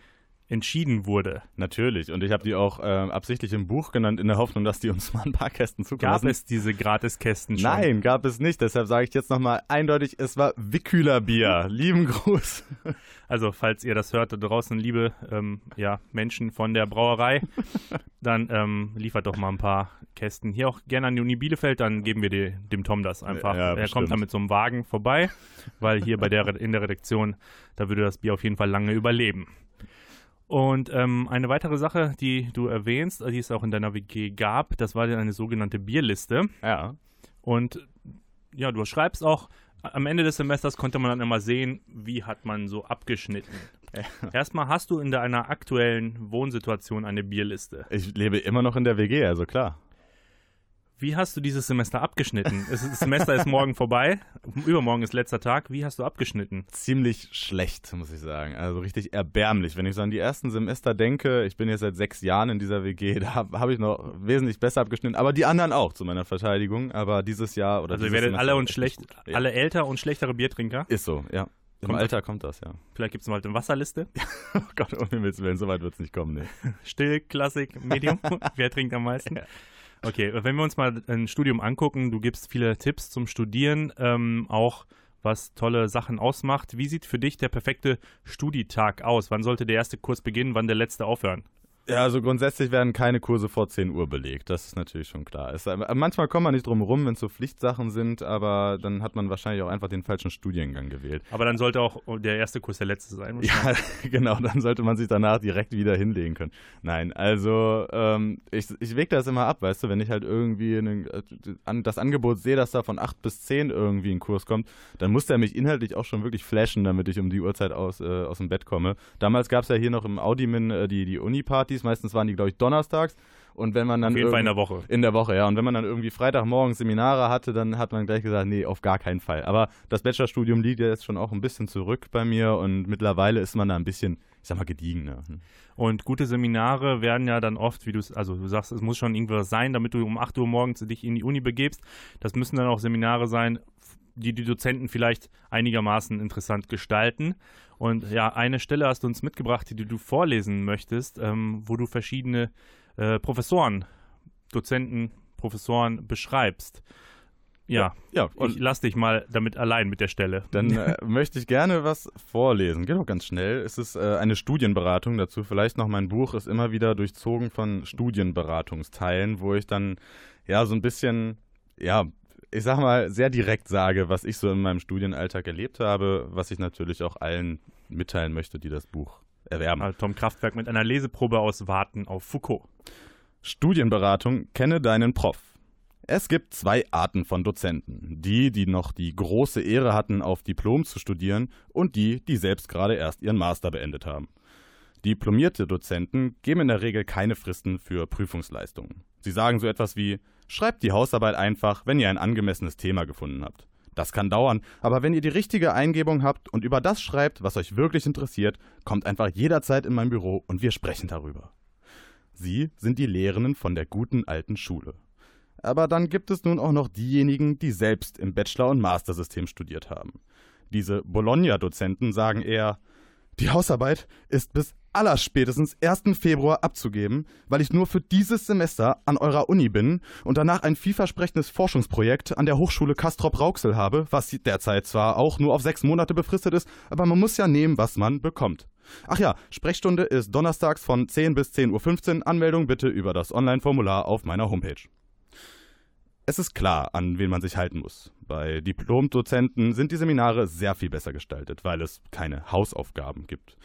Speaker 3: entschieden wurde.
Speaker 4: Natürlich. Und ich habe die auch äh, absichtlich im Buch genannt, in der Hoffnung, dass die uns mal ein paar Kästen zukommen
Speaker 3: Gab es diese Gratiskästen schon?
Speaker 4: Nein, gab es nicht. Deshalb sage ich jetzt nochmal eindeutig, es war Wickhüler Bier. Lieben Gruß.
Speaker 3: Also, falls ihr das hört draußen, liebe ähm, ja, Menschen von der Brauerei, dann ähm, liefert doch mal ein paar Kästen. Hier auch gerne an die Uni Bielefeld, dann geben wir die, dem Tom das einfach.
Speaker 4: Ja,
Speaker 3: er
Speaker 4: bestimmt.
Speaker 3: kommt dann mit so einem Wagen vorbei, weil hier bei der in der Redaktion, da würde das Bier auf jeden Fall lange überleben. Und ähm, eine weitere Sache, die du erwähnst, die es auch in deiner WG gab, das war eine sogenannte Bierliste.
Speaker 4: Ja.
Speaker 3: Und ja, du schreibst auch, am Ende des Semesters konnte man dann immer sehen, wie hat man so abgeschnitten. Erstmal hast du in deiner aktuellen Wohnsituation eine Bierliste.
Speaker 4: Ich lebe immer noch in der WG, also klar.
Speaker 3: Wie hast du dieses Semester abgeschnitten? Das Semester ist morgen vorbei, übermorgen ist letzter Tag. Wie hast du abgeschnitten?
Speaker 4: Ziemlich schlecht, muss ich sagen. Also richtig erbärmlich. Wenn ich so an die ersten Semester denke, ich bin jetzt seit sechs Jahren in dieser WG, da habe hab ich noch wesentlich besser abgeschnitten. Aber die anderen auch, zu meiner Verteidigung. Aber dieses Jahr oder
Speaker 3: Also ihr werdet
Speaker 4: Semester
Speaker 3: alle und
Speaker 4: echt
Speaker 3: schlecht.
Speaker 4: Ja.
Speaker 3: alle älter und schlechtere Biertrinker.
Speaker 4: Ist so, ja. Im
Speaker 3: Kommt
Speaker 4: Alter kommt das, ja.
Speaker 3: Vielleicht gibt es mal eine Wasserliste.
Speaker 4: Oh Gott, um Himmels Willen, so weit wird es nicht kommen, nee.
Speaker 3: Still, Klassik, Medium. Wer trinkt am meisten? Okay, wenn wir uns mal ein Studium angucken, du gibst viele Tipps zum Studieren, ähm, auch was tolle Sachen ausmacht. Wie sieht für dich der perfekte Studietag aus? Wann sollte der erste Kurs beginnen, wann der letzte aufhören?
Speaker 4: Ja, also grundsätzlich werden keine Kurse vor 10 Uhr belegt. Das ist natürlich schon klar. Es, äh, manchmal kommt man nicht drum rum, wenn es so Pflichtsachen sind, aber dann hat man wahrscheinlich auch einfach den falschen Studiengang gewählt.
Speaker 3: Aber dann sollte auch der erste Kurs der letzte sein.
Speaker 4: Ja, genau, dann sollte man sich danach direkt wieder hinlegen können. Nein, also ähm, ich, ich wege das immer ab, weißt du, wenn ich halt irgendwie einen, äh, an, das Angebot sehe, dass da von 8 bis 10 irgendwie ein Kurs kommt, dann muss der mich inhaltlich auch schon wirklich flashen, damit ich um die Uhrzeit aus, äh, aus dem Bett komme. Damals gab es ja hier noch im Audimin äh, die, die Uni-Partys, meistens waren die, glaube ich, donnerstags. Und wenn man dann
Speaker 3: Auf jeden Fall in der Woche.
Speaker 4: in der Woche, ja. Und wenn man dann irgendwie Freitagmorgens Seminare hatte, dann hat man gleich gesagt, nee, auf gar keinen Fall. Aber das Bachelorstudium liegt ja jetzt schon auch ein bisschen zurück bei mir und mittlerweile ist man da ein bisschen, ich sag mal, gediegener. Hm.
Speaker 3: Und gute Seminare werden ja dann oft, wie du es, also du sagst, es muss schon irgendwas sein, damit du um 8 Uhr morgens dich in die Uni begebst. Das müssen dann auch Seminare sein, die die Dozenten vielleicht einigermaßen interessant gestalten. Und ja, eine Stelle hast du uns mitgebracht, die du vorlesen möchtest, ähm, wo du verschiedene äh, Professoren, Dozenten, Professoren beschreibst. Ja,
Speaker 4: Ja,
Speaker 3: ich
Speaker 4: und
Speaker 3: lass dich mal damit allein mit der Stelle.
Speaker 4: dann äh, möchte ich gerne was vorlesen. Geht auch ganz schnell. Es ist äh, eine Studienberatung dazu. Vielleicht noch mein Buch ist immer wieder durchzogen von Studienberatungsteilen, wo ich dann ja so ein bisschen, ja, ich sag mal, sehr direkt sage, was ich so in meinem Studienalltag erlebt habe, was ich natürlich auch allen mitteilen möchte, die das Buch erwerben.
Speaker 3: Also Tom Kraftwerk mit einer Leseprobe aus Warten auf Foucault.
Speaker 4: Studienberatung Kenne deinen Prof. Es gibt zwei Arten von Dozenten. Die, die noch die große Ehre hatten, auf Diplom zu studieren und die, die selbst gerade erst ihren Master beendet haben. Diplomierte Dozenten geben in der Regel keine Fristen für Prüfungsleistungen. Sie sagen so etwas wie, schreibt die Hausarbeit einfach, wenn ihr ein angemessenes Thema gefunden habt. Das kann dauern, aber wenn ihr die richtige Eingebung habt und über das schreibt, was euch wirklich interessiert, kommt einfach jederzeit in mein Büro und wir sprechen darüber. Sie sind die Lehrenden von der guten alten Schule. Aber dann gibt es nun auch noch diejenigen, die selbst im Bachelor- und Mastersystem studiert haben. Diese Bologna-Dozenten sagen eher, die Hausarbeit ist bis allerspätestens 1. Februar abzugeben, weil ich nur für dieses Semester an eurer Uni bin und danach ein vielversprechendes Forschungsprojekt an der Hochschule Castrop-Rauxel habe, was derzeit zwar auch nur auf sechs Monate befristet ist, aber man muss ja nehmen, was man bekommt. Ach ja, Sprechstunde ist donnerstags von 10 bis 10.15 Uhr. Anmeldung bitte über das Online-Formular auf meiner Homepage. Es ist klar, an wen man sich halten muss. Bei Diplomdozenten sind die Seminare sehr viel besser gestaltet, weil es keine Hausaufgaben gibt.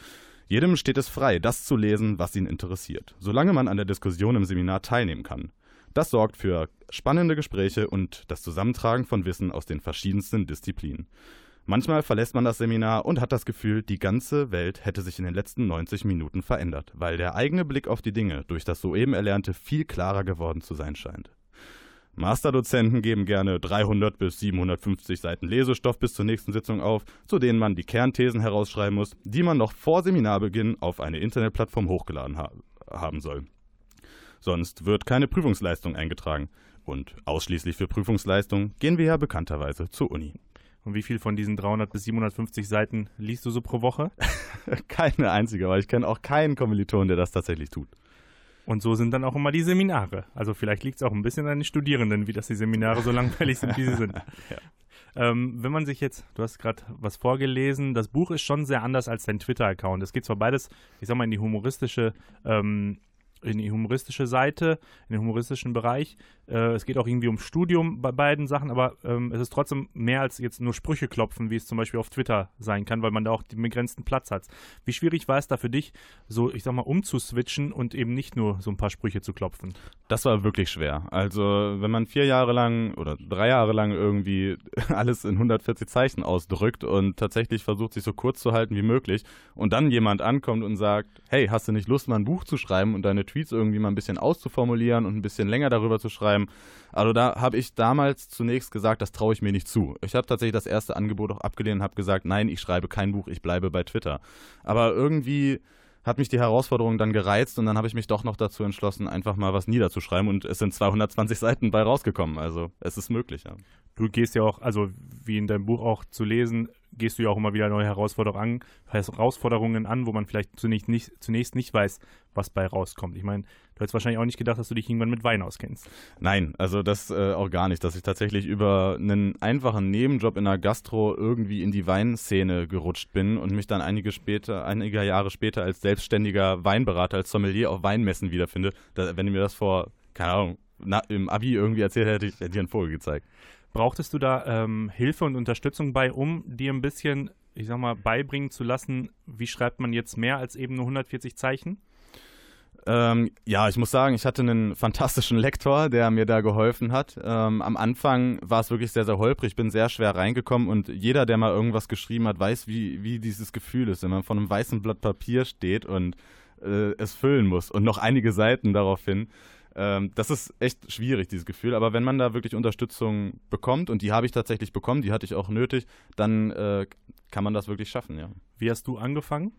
Speaker 4: Jedem steht es frei, das zu lesen, was ihn interessiert, solange man an der Diskussion im Seminar teilnehmen kann. Das sorgt für spannende Gespräche und das Zusammentragen von Wissen aus den verschiedensten Disziplinen. Manchmal verlässt man das Seminar und hat das Gefühl, die ganze Welt hätte sich in den letzten 90 Minuten verändert, weil der eigene Blick auf die Dinge durch das soeben Erlernte viel klarer geworden zu sein scheint. Masterdozenten geben gerne 300 bis 750 Seiten Lesestoff bis zur nächsten Sitzung auf, zu denen man die Kernthesen herausschreiben muss, die man noch vor Seminarbeginn auf eine Internetplattform hochgeladen ha haben soll. Sonst wird keine Prüfungsleistung eingetragen. Und ausschließlich für Prüfungsleistung gehen wir ja bekannterweise zur Uni.
Speaker 3: Und wie viel von diesen 300 bis 750 Seiten liest du so pro Woche?
Speaker 4: Keine einzige, aber ich kenne auch keinen Kommiliton, der das tatsächlich tut.
Speaker 3: Und so sind dann auch immer die Seminare. Also vielleicht liegt es auch ein bisschen an den Studierenden, wie dass die Seminare so langweilig sind, wie sie sind. ja. ähm, wenn man sich jetzt, du hast gerade was vorgelesen, das Buch ist schon sehr anders als dein Twitter-Account. Es geht zwar beides, ich sag mal, in die humoristische ähm, in die humoristische Seite, in den humoristischen Bereich. Äh, es geht auch irgendwie um Studium bei beiden Sachen, aber ähm, es ist trotzdem mehr als jetzt nur Sprüche klopfen, wie es zum Beispiel auf Twitter sein kann, weil man da auch den begrenzten Platz hat. Wie schwierig war es da für dich, so, ich sag mal, umzuswitchen und eben nicht nur so ein paar Sprüche zu klopfen?
Speaker 4: Das war wirklich schwer. Also, wenn man vier Jahre lang oder drei Jahre lang irgendwie alles in 140 Zeichen ausdrückt und tatsächlich versucht, sich so kurz zu halten wie möglich und dann jemand ankommt und sagt, hey, hast du nicht Lust, mal ein Buch zu schreiben und deine Tweets irgendwie mal ein bisschen auszuformulieren und ein bisschen länger darüber zu schreiben. Also da habe ich damals zunächst gesagt, das traue ich mir nicht zu. Ich habe tatsächlich das erste Angebot auch abgelehnt und habe gesagt, nein, ich schreibe kein Buch, ich bleibe bei Twitter. Aber irgendwie hat mich die Herausforderung dann gereizt und dann habe ich mich doch noch dazu entschlossen, einfach mal was niederzuschreiben und es sind 220 Seiten bei rausgekommen. Also es ist möglich, ja.
Speaker 3: Du gehst ja auch, also wie in deinem Buch auch zu lesen, gehst du ja auch immer wieder neue Herausforderungen an, Herausforderungen an, wo man vielleicht zunächst nicht, zunächst nicht weiß, was bei rauskommt. Ich meine, du hättest wahrscheinlich auch nicht gedacht, dass du dich irgendwann mit Wein auskennst.
Speaker 4: Nein, also das äh, auch gar nicht, dass ich tatsächlich über einen einfachen Nebenjob in der Gastro irgendwie in die Weinszene gerutscht bin und mich dann einige später, einige Jahre später als selbstständiger Weinberater, als Sommelier auf Weinmessen wiederfinde. Da, wenn du mir das vor, keine Ahnung, na, im Abi irgendwie erzählt hätte, ich dir einen Vogel gezeigt.
Speaker 3: Brauchtest du da ähm, Hilfe und Unterstützung bei, um dir ein bisschen, ich sag mal, beibringen zu lassen, wie schreibt man jetzt mehr als eben nur 140 Zeichen?
Speaker 4: Ähm, ja, ich muss sagen, ich hatte einen fantastischen Lektor, der mir da geholfen hat. Ähm, am Anfang war es wirklich sehr, sehr holprig. Ich bin sehr schwer reingekommen und jeder, der mal irgendwas geschrieben hat, weiß, wie, wie dieses Gefühl ist, wenn man vor einem weißen Blatt Papier steht und äh, es füllen muss und noch einige Seiten daraufhin. Ähm, das ist echt schwierig, dieses Gefühl. Aber wenn man da wirklich Unterstützung bekommt, und die habe ich tatsächlich bekommen, die hatte ich auch nötig, dann äh, kann man das wirklich schaffen, ja.
Speaker 3: Wie hast du angefangen?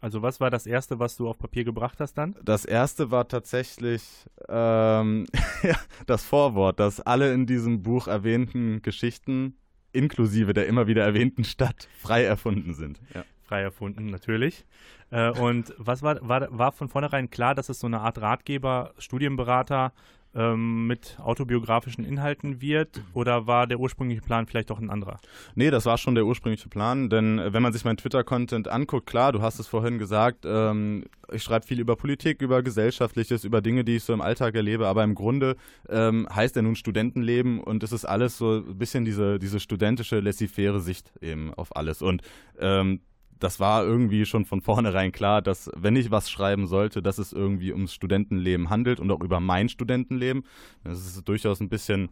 Speaker 3: Also was war das Erste, was du auf Papier gebracht hast dann?
Speaker 4: Das Erste war tatsächlich ähm, das Vorwort, dass alle in diesem Buch erwähnten Geschichten inklusive der immer wieder erwähnten Stadt frei erfunden sind.
Speaker 3: Ja frei erfunden, natürlich. Äh, und was war, war, war von vornherein klar, dass es so eine Art Ratgeber, Studienberater ähm, mit autobiografischen Inhalten wird? Oder war der ursprüngliche Plan vielleicht doch ein anderer?
Speaker 4: Nee, das war schon der ursprüngliche Plan, denn äh, wenn man sich meinen Twitter-Content anguckt, klar, du hast es vorhin gesagt, ähm, ich schreibe viel über Politik, über Gesellschaftliches, über Dinge, die ich so im Alltag erlebe, aber im Grunde ähm, heißt er nun Studentenleben und es ist alles so ein bisschen diese, diese studentische, laissez-faire Sicht eben auf alles. Und ähm, das war irgendwie schon von vornherein klar, dass wenn ich was schreiben sollte, dass es irgendwie ums Studentenleben handelt und auch über mein Studentenleben. Das ist durchaus ein bisschen,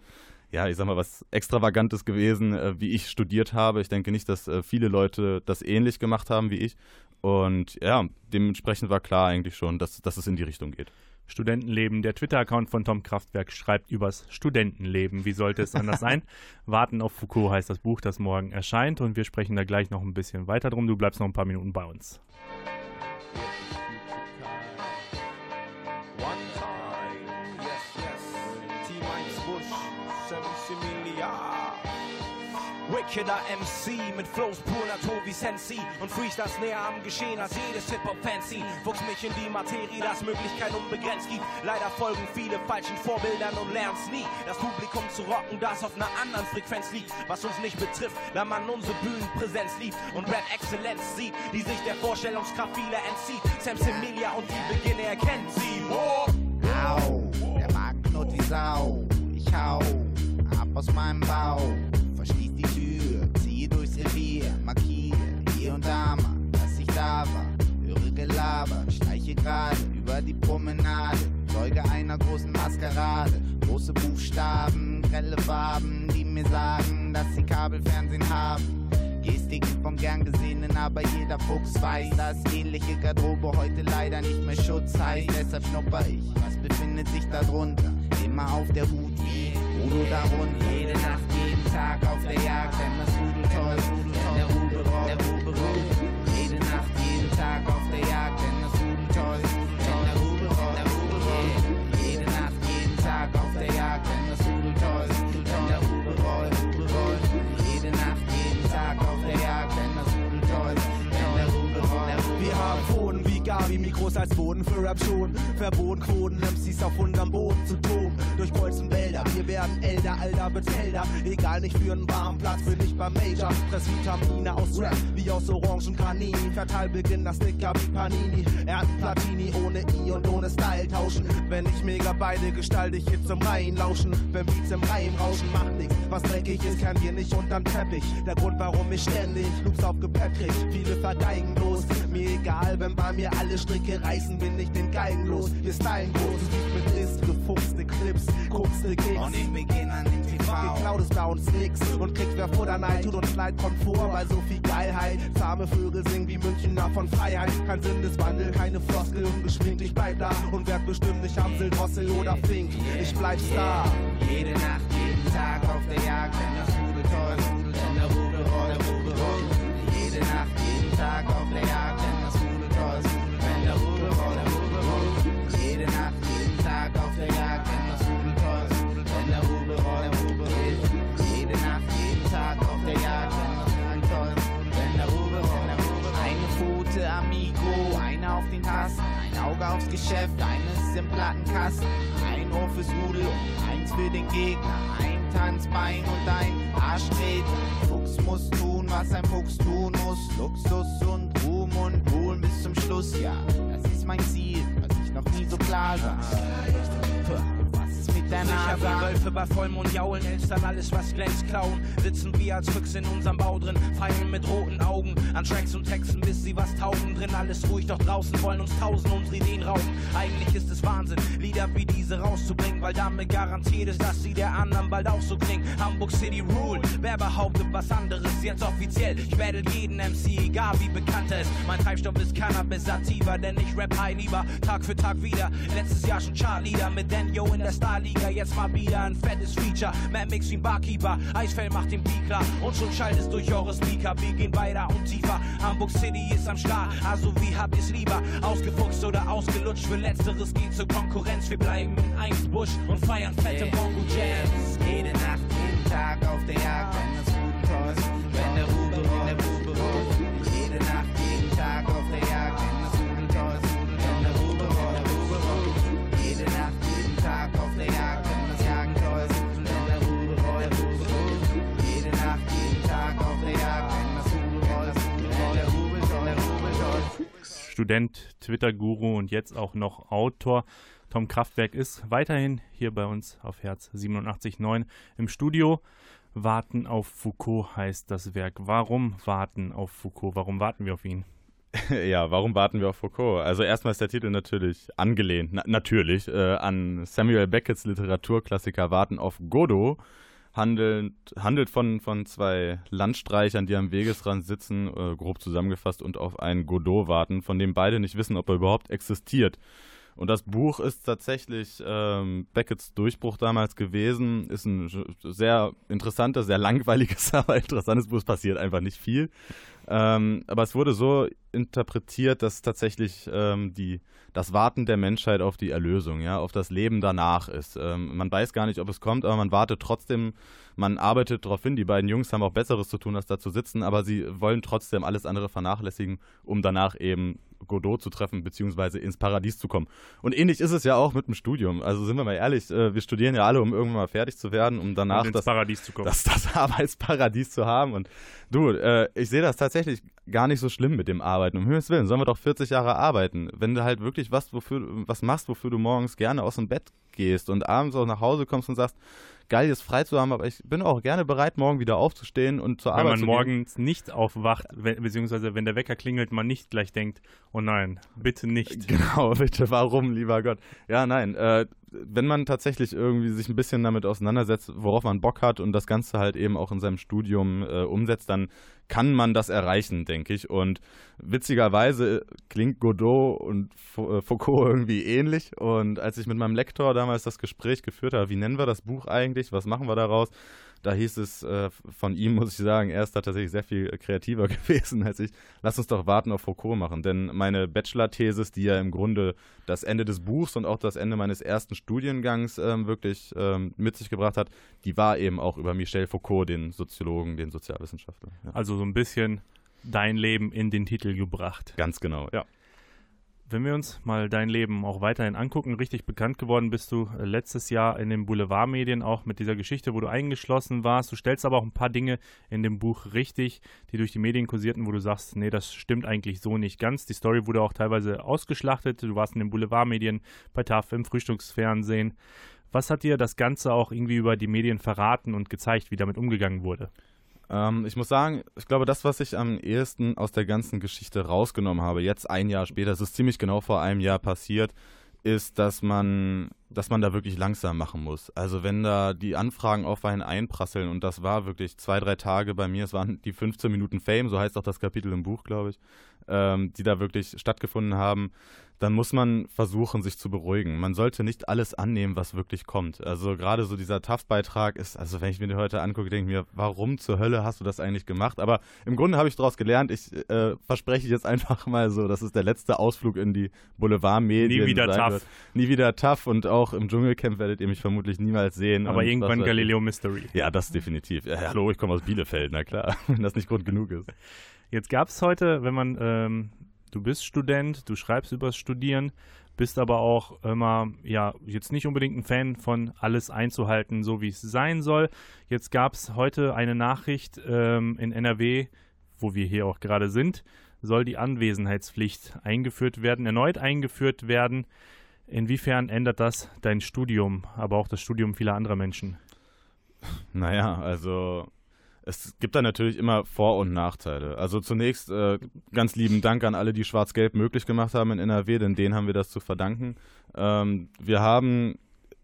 Speaker 4: ja, ich sag mal, was Extravagantes gewesen, äh, wie ich studiert habe. Ich denke nicht, dass äh, viele Leute das ähnlich gemacht haben wie ich. Und ja, dementsprechend war klar eigentlich schon, dass, dass es in die Richtung geht.
Speaker 3: Studentenleben. Der Twitter-Account von Tom Kraftwerk schreibt übers Studentenleben. Wie sollte es anders sein? Warten auf Foucault heißt das Buch, das morgen erscheint und wir sprechen da gleich noch ein bisschen weiter drum. Du bleibst noch ein paar Minuten bei uns.
Speaker 8: Wickeder MC mit Flows pur Natur wie Sensi und Freestyles näher am Geschehen als jedes Hip-Hop-Fancy. Fuchs mich in die Materie, dass Möglichkeit unbegrenzt gibt. Leider folgen viele falschen Vorbildern und lernen's nie. Das Publikum zu rocken, das auf einer anderen Frequenz liegt. Was uns nicht betrifft, da man unsere Bühnenpräsenz liebt und Rap-Exzellenz sieht, die sich der Vorstellungskraft vieler entzieht. Sam Semilia und die Beginne erkennt sie. Oh.
Speaker 9: Au, der Magen knurrt wie Sau. Ich hau ab aus meinem Bauch Gelaber, schleiche gerade über die Promenade, Zeuge einer großen Maskerade. Große Buchstaben, grelle Farben, die mir sagen, dass sie Kabelfernsehen haben. Gestik vom gern gesehenen, aber jeder Fuchs weiß, dass ähnliche Garderobe heute leider nicht mehr Schutz heißt. Deshalb schnupper ich, was befindet sich darunter? Immer auf der Hut wie Udo Daron, jede Nacht, jeden Tag auf der Jagd, denn das Rudel toll, der Rube rollt.
Speaker 8: Phonen wie Gabi, Mikros als Boden für Rap schon. Verboten Quoten, MCs auf unterm Boden zu toben. Durchkreuzen Wälder, wir werden älter, Alter wird älter. Egal, nicht für einen warmen Platz, bin ich beim Major. Fress Vitamine aus Rap, wie aus Orangen Canini. Verteil Beginn das Dicker wie Panini. Ernten Platini ohne I und ohne Style tauschen. Wenn ich mega beide gestalte ich Hits im Reihen lauschen. Wenn Beats im Reim rauschen, macht nix. Was dreckig ist, kennen wir nicht unterm Teppich. Der Grund, warum ich ständig Loops auf Gepäck krieg. Viele vergeigen bloß. Mir egal, wenn bei mir alle Stricke reißen, bin ich den Geigen los. Wir stylen groß, mit Ist, gefuchste Clips, guckste Kicks.
Speaker 9: Und ich beginn an den TV.
Speaker 8: Geklaut ist bei uns nix und kriegt wer Futter nein, tut uns leid Komfort, weil so viel Geilheit. Zahme Vögel singen wie Münchner von Freiheit. Kein Sinneswandel, keine Floskel, ungeschminkt, ich bleib da und werd bestimmt nicht Amsel, Drossel oder Fink. Ich bleib Star.
Speaker 9: Jede Nacht, jeden Tag auf der Jagd, denn das Rudel toll, Tasten, ein Auge aufs Geschäft, eines im Plattenkasten, ein Ohr fürs Rudel und eins für den Gegner, ein Tanzbein und ein Arschtritt. Fuchs muss tun, was ein Fuchs tun muss, Luxus und Ruhm und Ruhen bis zum Schluss, ja, das ist mein Ziel, was ich noch nie so klar sah. Der
Speaker 8: Sicher wie? Wölfe bei Vollmond jaulen, Elstern alles was glänzt klauen. Sitzen wir als Füchse in unserem Bau drin, feilen mit roten Augen an Tracks und Texten, bis sie was taugen. Drin alles ruhig, doch draußen wollen uns tausend unsere Ideen rauben. Eigentlich ist es Wahnsinn, Lieder wie diese rauszubringen, weil damit garantiert ist, dass sie der anderen bald auch so klingen. Hamburg City Rule, wer behauptet was anderes? Jetzt offiziell, ich battle jeden MC, egal wie bekannt er ist. Mein Treibstoff ist Cannabis sativa, denn ich rap high lieber, Tag für Tag wieder. Letztes Jahr schon Chartleader mit Daniel in der Starliga, jetzt mal wieder ein fettes Feature. Mad Mix wie ein Barkeeper, Eisfeld macht den Beat klar und schon schallt es durch eure Speaker. Wir gehen weiter und tiefer. Hamburg City ist am Start, also wie habt ihr's lieber? Ausgefuchst oder ausgelutscht? Für Letzteres geht zur Konkurrenz. Wir bleiben in Einsbusch und feiern fette Bongo Jams.
Speaker 9: Jede Nacht, jeden Tag auf der Jagd,
Speaker 3: Student, Twitter-Guru und jetzt auch noch Autor. Tom Kraftwerk ist weiterhin hier bei uns auf Herz 87.9 im Studio. Warten auf Foucault heißt das Werk. Warum warten auf Foucault? Warum warten wir auf ihn?
Speaker 4: Ja, warum warten wir auf Foucault? Also erstmal ist der Titel natürlich angelehnt, na, natürlich, äh, an Samuel Becketts Literaturklassiker Warten auf Godot. Handelt, handelt von, von zwei Landstreichern, die am Wegesrand sitzen, äh, grob zusammengefasst, und auf einen Godot warten, von dem beide nicht wissen, ob er überhaupt existiert. Und das Buch ist tatsächlich ähm, Becketts Durchbruch damals gewesen. Ist ein sehr interessanter, sehr langweiliges, aber interessantes Buch. Es passiert einfach nicht viel. Ähm, aber es wurde so interpretiert, dass tatsächlich ähm, die, das Warten der Menschheit auf die Erlösung, ja, auf das Leben danach ist. Ähm, man weiß gar nicht, ob es kommt, aber man wartet trotzdem, man arbeitet darauf hin. Die beiden Jungs haben auch Besseres zu tun, als da zu sitzen, aber sie wollen trotzdem alles andere vernachlässigen, um danach eben Godot zu treffen, beziehungsweise ins Paradies zu kommen. Und ähnlich ist es ja auch mit dem Studium. Also sind wir mal ehrlich, äh, wir studieren ja alle, um irgendwann mal fertig zu werden, um danach das,
Speaker 3: Paradies zu kommen.
Speaker 4: das, das Arbeitsparadies zu haben. Und du, äh, ich sehe das tatsächlich gar nicht so schlimm mit dem Arbeiten. Um Himmels Willen, sollen wir doch 40 Jahre arbeiten. Wenn du halt wirklich was, wofür, was machst, wofür du morgens gerne aus dem Bett gehst und abends auch nach Hause kommst und sagst, geil, jetzt frei zu haben, aber ich bin auch gerne bereit, morgen wieder aufzustehen und zur
Speaker 3: Wenn
Speaker 4: Arbeit
Speaker 3: man
Speaker 4: zu
Speaker 3: morgens nicht aufwacht, wenn, beziehungsweise wenn der Wecker klingelt, man nicht gleich denkt, oh nein, bitte nicht.
Speaker 4: gehen. Genau, bitte, warum, lieber Gott? Ja, nein, äh, wenn man tatsächlich irgendwie sich ein bisschen damit auseinandersetzt, worauf man Bock hat und das Ganze halt eben auch in seinem Studium äh, umsetzt, dann kann man das erreichen, denke ich. Und witzigerweise klingt Godot und äh, Foucault irgendwie ähnlich. Und als ich mit meinem Lektor damals das Gespräch geführt habe, wie nennen wir das Buch eigentlich, was machen wir daraus, da hieß es äh, von ihm, muss ich sagen, er ist da tatsächlich sehr viel kreativer gewesen als ich. Lass uns doch warten auf Foucault machen. Denn meine Bachelor-Thesis, die ja im Grunde das Ende des Buchs und auch das Ende meines ersten Studiengangs ähm, wirklich ähm, mit sich gebracht hat, die war eben auch über Michel Foucault, den Soziologen, den Sozialwissenschaftler.
Speaker 3: Ja. Also so ein bisschen dein Leben in den Titel gebracht.
Speaker 4: Ganz genau, ja.
Speaker 3: Wenn wir uns mal dein Leben auch weiterhin angucken, richtig bekannt geworden bist du äh, letztes Jahr in den Boulevardmedien auch mit dieser Geschichte, wo du eingeschlossen warst. Du stellst aber auch ein paar Dinge in dem Buch richtig, die durch die Medien kursierten, wo du sagst, nee, das stimmt eigentlich so nicht ganz. Die Story wurde auch teilweise ausgeschlachtet. Du warst in den Boulevardmedien, bei TAF, im Frühstücksfernsehen. Was hat dir das Ganze auch irgendwie über die Medien verraten und gezeigt, wie damit umgegangen wurde?
Speaker 4: Ähm, ich muss sagen, ich glaube, das, was ich am ehesten aus der ganzen Geschichte rausgenommen habe, jetzt ein Jahr später, es ist ziemlich genau vor einem Jahr passiert, ist, dass man, dass man da wirklich langsam machen muss. Also wenn da die Anfragen auf einen einprasseln und das war wirklich zwei, drei Tage bei mir, es waren die 15 Minuten Fame, so heißt auch das Kapitel im Buch, glaube ich, ähm, die da wirklich stattgefunden haben, dann muss man versuchen, sich zu beruhigen. Man sollte nicht alles annehmen, was wirklich kommt. Also gerade so dieser TAF-Beitrag ist, also wenn ich mir den heute angucke, denke ich mir, warum zur Hölle hast du das eigentlich gemacht? Aber im Grunde habe ich daraus gelernt, ich äh, verspreche jetzt einfach mal so, das ist der letzte Ausflug in die Boulevardmedien.
Speaker 3: Nie wieder TAF.
Speaker 4: Nie wieder TAF und auch im Dschungelcamp werdet ihr mich vermutlich niemals sehen.
Speaker 3: Aber irgendwann Galileo Mystery.
Speaker 4: Ja, das definitiv. Ja, hallo, ich komme aus Bielefeld, na klar, wenn das nicht Grund genug ist.
Speaker 3: Jetzt gab es heute, wenn man ähm, du bist Student, du schreibst übers Studieren, bist aber auch immer, ja, jetzt nicht unbedingt ein Fan von alles einzuhalten, so wie es sein soll. Jetzt gab es heute eine Nachricht ähm, in NRW, wo wir hier auch gerade sind, soll die Anwesenheitspflicht eingeführt werden, erneut eingeführt werden. Inwiefern ändert das dein Studium, aber auch das Studium vieler anderer Menschen?
Speaker 4: Naja, also es gibt da natürlich immer Vor- und Nachteile. Also zunächst äh, ganz lieben Dank an alle, die Schwarz-Gelb möglich gemacht haben in NRW, denn denen haben wir das zu verdanken. Ähm, wir haben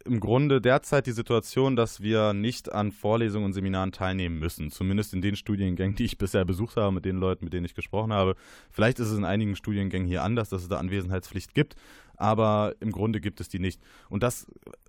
Speaker 4: im Grunde derzeit die Situation, dass wir nicht an Vorlesungen und Seminaren teilnehmen müssen. Zumindest in den Studiengängen, die ich bisher besucht habe, mit den Leuten, mit denen ich gesprochen habe. Vielleicht ist es in einigen Studiengängen hier anders, dass es da Anwesenheitspflicht gibt, aber im Grunde gibt es die nicht. Und das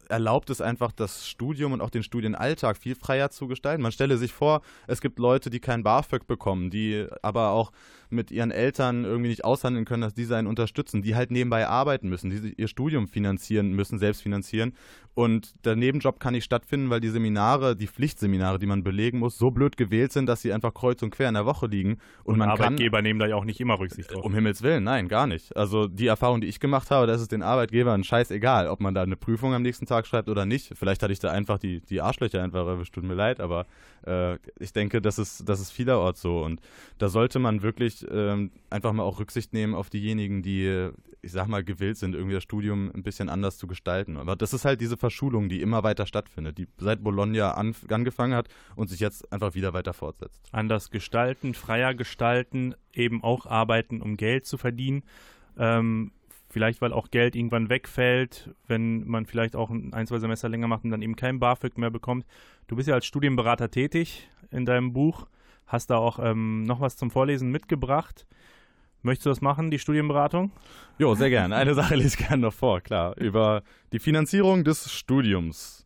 Speaker 4: erlaubt es einfach, das Studium und auch den Studienalltag viel freier zu gestalten. Man stelle sich vor, es gibt Leute, die kein BAföG bekommen, die aber auch mit ihren Eltern irgendwie nicht aushandeln können, dass diese einen unterstützen, die halt nebenbei arbeiten müssen, die ihr Studium finanzieren müssen, selbst finanzieren. Und der Nebenjob kann nicht stattfinden, weil die Seminare, die Pflichtseminare, die man belegen muss, so blöd gewählt sind, dass sie einfach kreuz und quer in der Woche liegen.
Speaker 3: Und, und man Arbeitgeber kann, nehmen da ja auch nicht immer Rücksicht drauf.
Speaker 4: Um Himmels Willen, nein, gar nicht. Also die Erfahrung, die ich gemacht habe, da ist es den Arbeitgebern scheißegal, ob man da eine Prüfung am nächsten Tag schreibt oder nicht. Vielleicht hatte ich da einfach die, die Arschlöcher einfach erwischt, tut mir leid, aber äh, ich denke, das ist, das ist vielerorts so. Und da sollte man wirklich ähm, einfach mal auch Rücksicht nehmen auf diejenigen, die, ich sag mal, gewillt sind, irgendwie das Studium ein bisschen anders zu gestalten. Aber das ist halt diese Verschulung, die immer weiter stattfindet, die seit Bologna an, angefangen hat und sich jetzt einfach wieder weiter fortsetzt.
Speaker 3: Anders gestalten, freier gestalten, eben auch arbeiten, um Geld zu verdienen. Ähm, vielleicht weil auch Geld irgendwann wegfällt, wenn man vielleicht auch ein, zwei Semester länger macht und dann eben kein BAföG mehr bekommt. Du bist ja als Studienberater tätig in deinem Buch, hast da auch ähm, noch was zum Vorlesen mitgebracht. Möchtest du das machen, die Studienberatung?
Speaker 4: Jo, sehr gerne. Eine Sache lese ich gerne noch vor, klar. Über die Finanzierung des Studiums.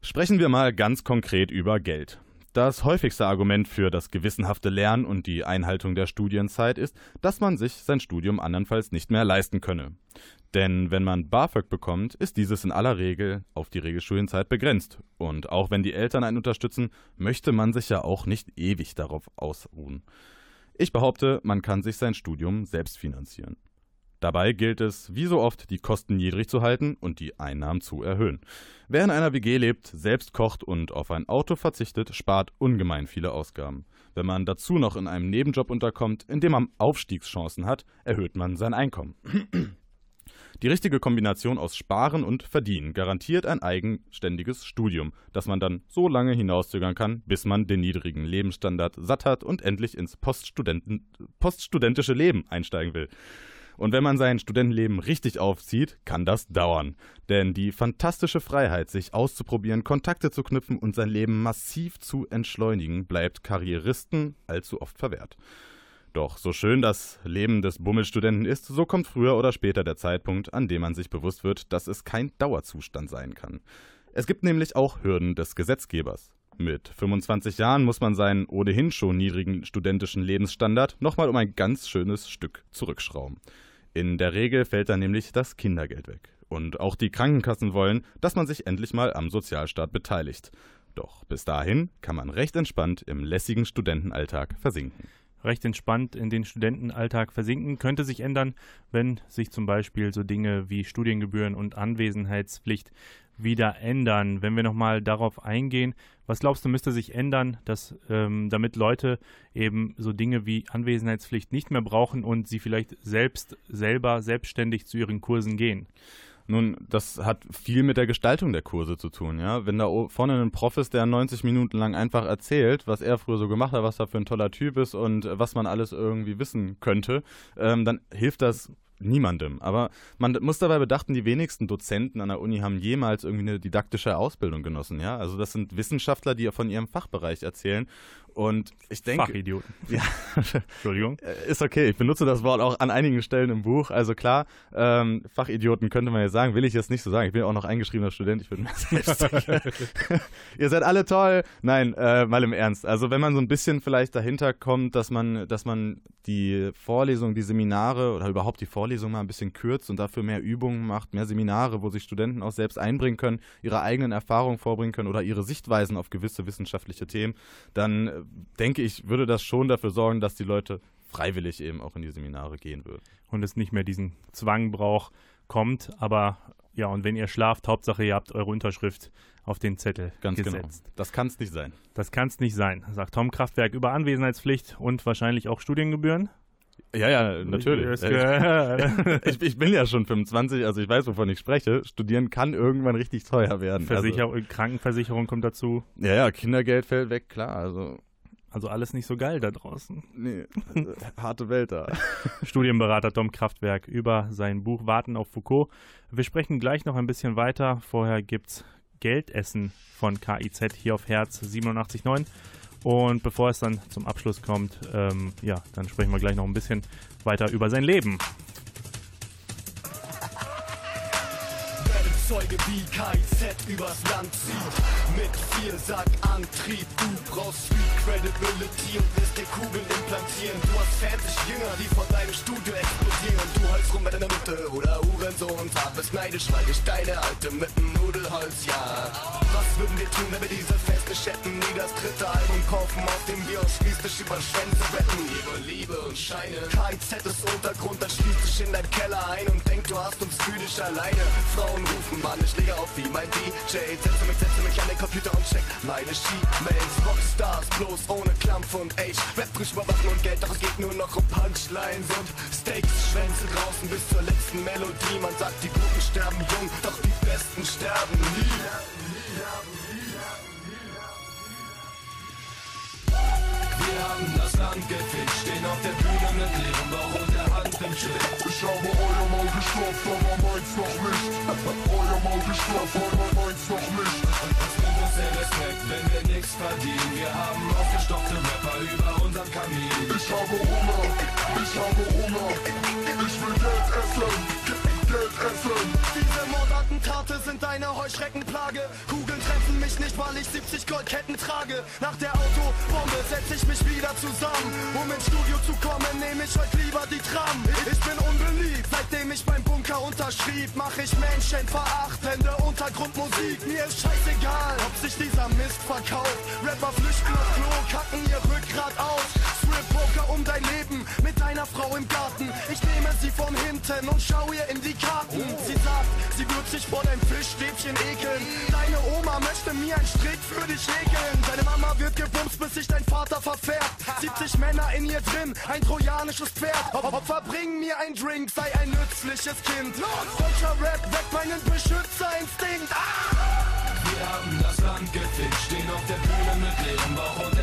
Speaker 4: Sprechen wir mal ganz konkret über Geld. Das häufigste Argument für das gewissenhafte Lernen und die Einhaltung der Studienzeit ist, dass man sich sein Studium andernfalls nicht mehr leisten könne. Denn wenn man BAföG bekommt, ist dieses in aller Regel auf die Regelstudienzeit begrenzt. Und auch wenn die Eltern einen unterstützen, möchte man sich ja auch nicht ewig darauf ausruhen. Ich behaupte, man kann sich sein Studium selbst finanzieren. Dabei gilt es, wie so oft, die Kosten niedrig zu halten und die Einnahmen zu erhöhen. Wer in einer WG lebt, selbst kocht und auf ein Auto verzichtet, spart ungemein viele Ausgaben. Wenn man dazu noch in einem Nebenjob unterkommt, in dem man Aufstiegschancen hat, erhöht man sein Einkommen. Die richtige Kombination aus Sparen und Verdienen garantiert ein eigenständiges Studium, das man dann so lange hinauszögern kann, bis man den niedrigen Lebensstandard satt hat und endlich ins poststudentische Leben einsteigen will. Und wenn man sein Studentenleben richtig aufzieht, kann das dauern. Denn die fantastische Freiheit, sich auszuprobieren, Kontakte zu knüpfen und sein Leben massiv zu entschleunigen, bleibt Karrieristen allzu oft verwehrt. Doch so schön das Leben des Bummelstudenten ist, so kommt früher oder später der Zeitpunkt, an dem man sich bewusst wird, dass es kein Dauerzustand sein kann. Es gibt nämlich auch Hürden des Gesetzgebers. Mit 25 Jahren muss man seinen ohnehin schon niedrigen studentischen Lebensstandard nochmal um ein ganz schönes Stück zurückschrauben. In der Regel fällt dann nämlich das Kindergeld weg. Und auch die Krankenkassen wollen, dass man sich endlich mal am Sozialstaat beteiligt. Doch bis dahin kann man recht entspannt im lässigen Studentenalltag versinken
Speaker 3: recht entspannt in den Studentenalltag versinken. Könnte sich ändern, wenn sich zum Beispiel so Dinge wie Studiengebühren und Anwesenheitspflicht wieder ändern. Wenn wir nochmal darauf eingehen, was glaubst du, müsste sich ändern, dass, ähm, damit Leute eben so Dinge wie Anwesenheitspflicht nicht mehr brauchen und sie vielleicht selbst selber selbstständig zu ihren Kursen gehen?
Speaker 4: Nun, das hat viel mit der Gestaltung der Kurse zu tun, ja. Wenn da vorne ein Prof ist, der 90 Minuten lang einfach erzählt, was er früher so gemacht hat, was er für ein toller Typ ist und was man alles irgendwie wissen könnte, ähm, dann hilft das niemandem. Aber man muss dabei bedachten, die wenigsten Dozenten an der Uni haben jemals irgendwie eine didaktische Ausbildung genossen. Ja, also das sind Wissenschaftler, die von ihrem Fachbereich erzählen. Und ich denke.
Speaker 3: Fachidioten.
Speaker 4: Ja.
Speaker 3: Entschuldigung.
Speaker 4: Äh, ist okay. Ich benutze das Wort auch an einigen Stellen im Buch. Also klar, ähm, Fachidioten könnte man jetzt sagen, will ich jetzt nicht so sagen. Ich bin auch noch eingeschriebener Student. Ich bin mir selbst sicher. Ihr seid alle toll. Nein, äh, mal im Ernst. Also wenn man so ein bisschen vielleicht dahinter kommt, dass man, dass man die Vorlesungen, die Seminare oder überhaupt die Vorlesungen mal ein bisschen kürzt und dafür mehr Übungen macht, mehr Seminare, wo sich Studenten auch selbst einbringen können, ihre eigenen Erfahrungen vorbringen können oder ihre Sichtweisen auf gewisse wissenschaftliche Themen, dann denke ich, würde das schon dafür sorgen, dass die Leute freiwillig eben auch in die Seminare gehen würden.
Speaker 3: Und es nicht mehr diesen Zwang braucht, kommt, aber ja, und wenn ihr schlaft, Hauptsache ihr habt eure Unterschrift auf den Zettel
Speaker 4: Ganz
Speaker 3: genau. gesetzt.
Speaker 4: Genau. Das kann es nicht sein.
Speaker 3: Das kann es nicht sein, sagt Tom Kraftwerk über Anwesenheitspflicht und wahrscheinlich auch Studiengebühren.
Speaker 4: Ja, ja, natürlich. Ich, ich, bin ja schon 25, also ich weiß, wovon ich spreche. Studieren kann irgendwann richtig teuer werden.
Speaker 3: Versicher also, Krankenversicherung kommt dazu.
Speaker 4: Ja, ja, Kindergeld fällt weg, klar. Also
Speaker 3: also alles nicht so geil da draußen.
Speaker 4: Nee, harte Welt da.
Speaker 3: Studienberater Tom Kraftwerk über sein Buch Warten auf Foucault. Wir sprechen gleich noch ein bisschen weiter. Vorher gibt's Geldessen von KIZ hier auf Herz 87.9. Und bevor es dann zum Abschluss kommt, ähm, ja, dann sprechen wir gleich noch ein bisschen weiter über sein Leben.
Speaker 10: Zeuge wie KIZ übers Land zieht. Mit viel Sack Antrieb, du brauchst Street Credibility und wirst dir Kugeln implantieren. Du hast fertig Jünger, die vor deinem Studio explodieren. Du holst rum mit deiner Mutter oder Uhrensohn. Tat bist neidisch, weil dich deine Alte mit dem Nudelholz ja. Was würden wir tun, wenn wir diese Feste schätten? Nie das dritte Album kaufen, auf dem wir uns schließlich über Schwänze wetten. Über Liebe und Scheine. KIZ ist Untergrund, dann schließt dich in dein Keller ein und denk, du hast uns dich alleine. Frauen rufen Mann, ich lege auf wie mein DJ. Setze mich, setze mich an den Computer und check meine Sheetmails. Rockstars, bloß ohne Klampf und Age. Rap frisch über Waffen und Geld, doch es geht nur noch um Punchlines und Steaks. Schwänze draußen bis zur letzten Melodie. Man sagt, die Guten sterben jung, doch die Besten sterben nie. Wir haben das Land gefickt, stehen auf der Bühne mit leerem Bauch und der Hand im Schritt. Ich habe euer Maul gestopft, aber noch nicht. euer Maul gestopft, aber meins noch nicht. Und was bringt uns der Respekt, wenn wir nichts verdienen? Wir haben aufgestockte Rapper über unseren Kamin. Ich habe Hunger, ich habe Hunger. Ich will Geld essen. Geld essen. Diese Mordattentate sind eine Heuschreckenplage. Kugeln treffen mich nicht, weil ich 70 Goldketten trage. Nach der Autobombe setz ich mich wieder zusammen. Um ins Studio zu kommen, nehme ich heute lieber die Tram. Ich bin unbeliebt, seitdem ich beim Bunker unterschrieb. Mach ich Menschen verachtende Untergrundmusik. Mir ist scheißegal, ob sich dieser Mist verkauft. Rapper flüchten auf Klo, kacken ihr Rückgrat aus. Strip Poker um dein Leben mit deiner Frau im Garten. Ich nehme sie von hinten und schau ihr in die Karten. Sie sagt, sie wird sich vor deinem Fischstäbchen ekeln. Deine Oma möchte mir einen Strick für dich regeln. Deine Mama wird gebumst, bis sich dein Vater verfärbt. 70 Männer in ihr drin, ein trojanisches Pferd. Opfer, bring mir ein Drink, sei ein nützliches Kind. Deutscher Rap weckt meinen Beschützerinstinkt. Ah!
Speaker 11: Wir haben das Land gefickt, stehen auf der Bühne mit leerem Bauch und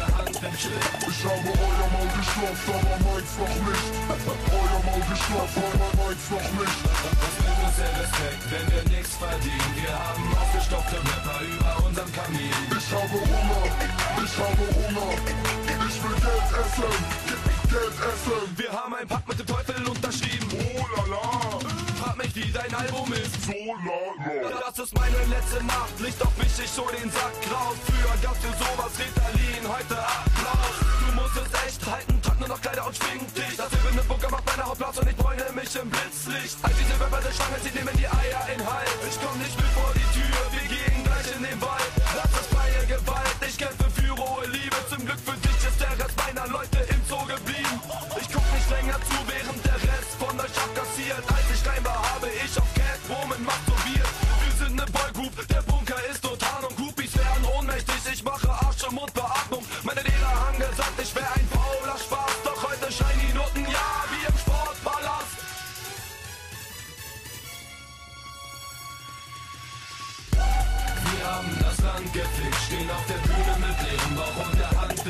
Speaker 11: Ich habe euer Maul geschlopft, aber meins noch nicht. Euer Maul geschlopft, aber meins noch nicht.
Speaker 12: Was bringt uns der Respekt, wenn wir nichts verdienen? Wir haben aufgestockte Rapper über unserem Kamin.
Speaker 11: Ich habe Hunger, ich habe Hunger. Ich will Geld essen, Geld essen.
Speaker 12: Wir haben einen Pakt mit dem Teufel unterschrieben. Dein Album ist.
Speaker 11: So la la.
Speaker 12: Das ist meine letzte Nacht, Licht auf mich, ich hol den Sack raus. Früher gab's dir sowas, Ritalin, heute Applaus. Du musst es echt halten, trag nur noch Kleider und schwing dich. Das silberne Bunker macht meine Haut blass und ich bräune mich im Blitzlicht. All diese Rapper der Schlange, sie nehmen die Eier in Halt. Ich komm nicht mit vor die Tür, wir gehen gleich in den Wald.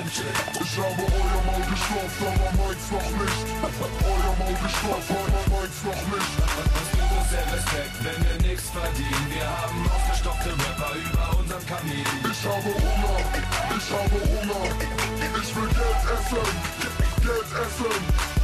Speaker 12: Ich habe
Speaker 11: euer Maul geschlopft, aber meins noch nicht. Euer Maul geschlopft, aber meins noch nicht.
Speaker 12: Was bringt uns der Respekt, wenn wir nichts verdienen? Wir haben aufgestockte Rapper über unserem Kamin.
Speaker 11: Ich habe Hunger, ich habe Hunger. Ich will Geld essen, Geld essen.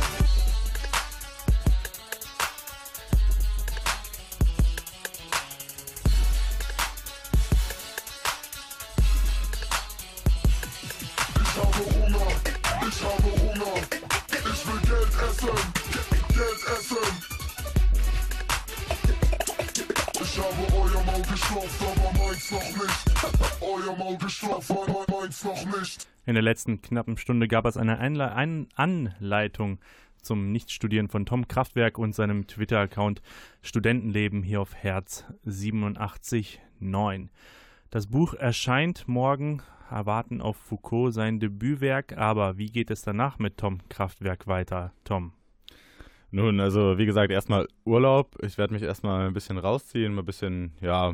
Speaker 3: In der letzten knappen Stunde gab es eine Einle ein Anleitung zum Nichtstudieren von Tom Kraftwerk und seinem Twitter-Account Studentenleben hier auf Herz 87.9. Das Buch erscheint morgen, erwarten auf Foucault sein Debütwerk, aber wie geht es danach mit Tom Kraftwerk weiter, Tom?
Speaker 4: Nun, also wie gesagt, erstmal Urlaub. Ich werde mich erstmal ein bisschen rausziehen, mal ein bisschen, ja,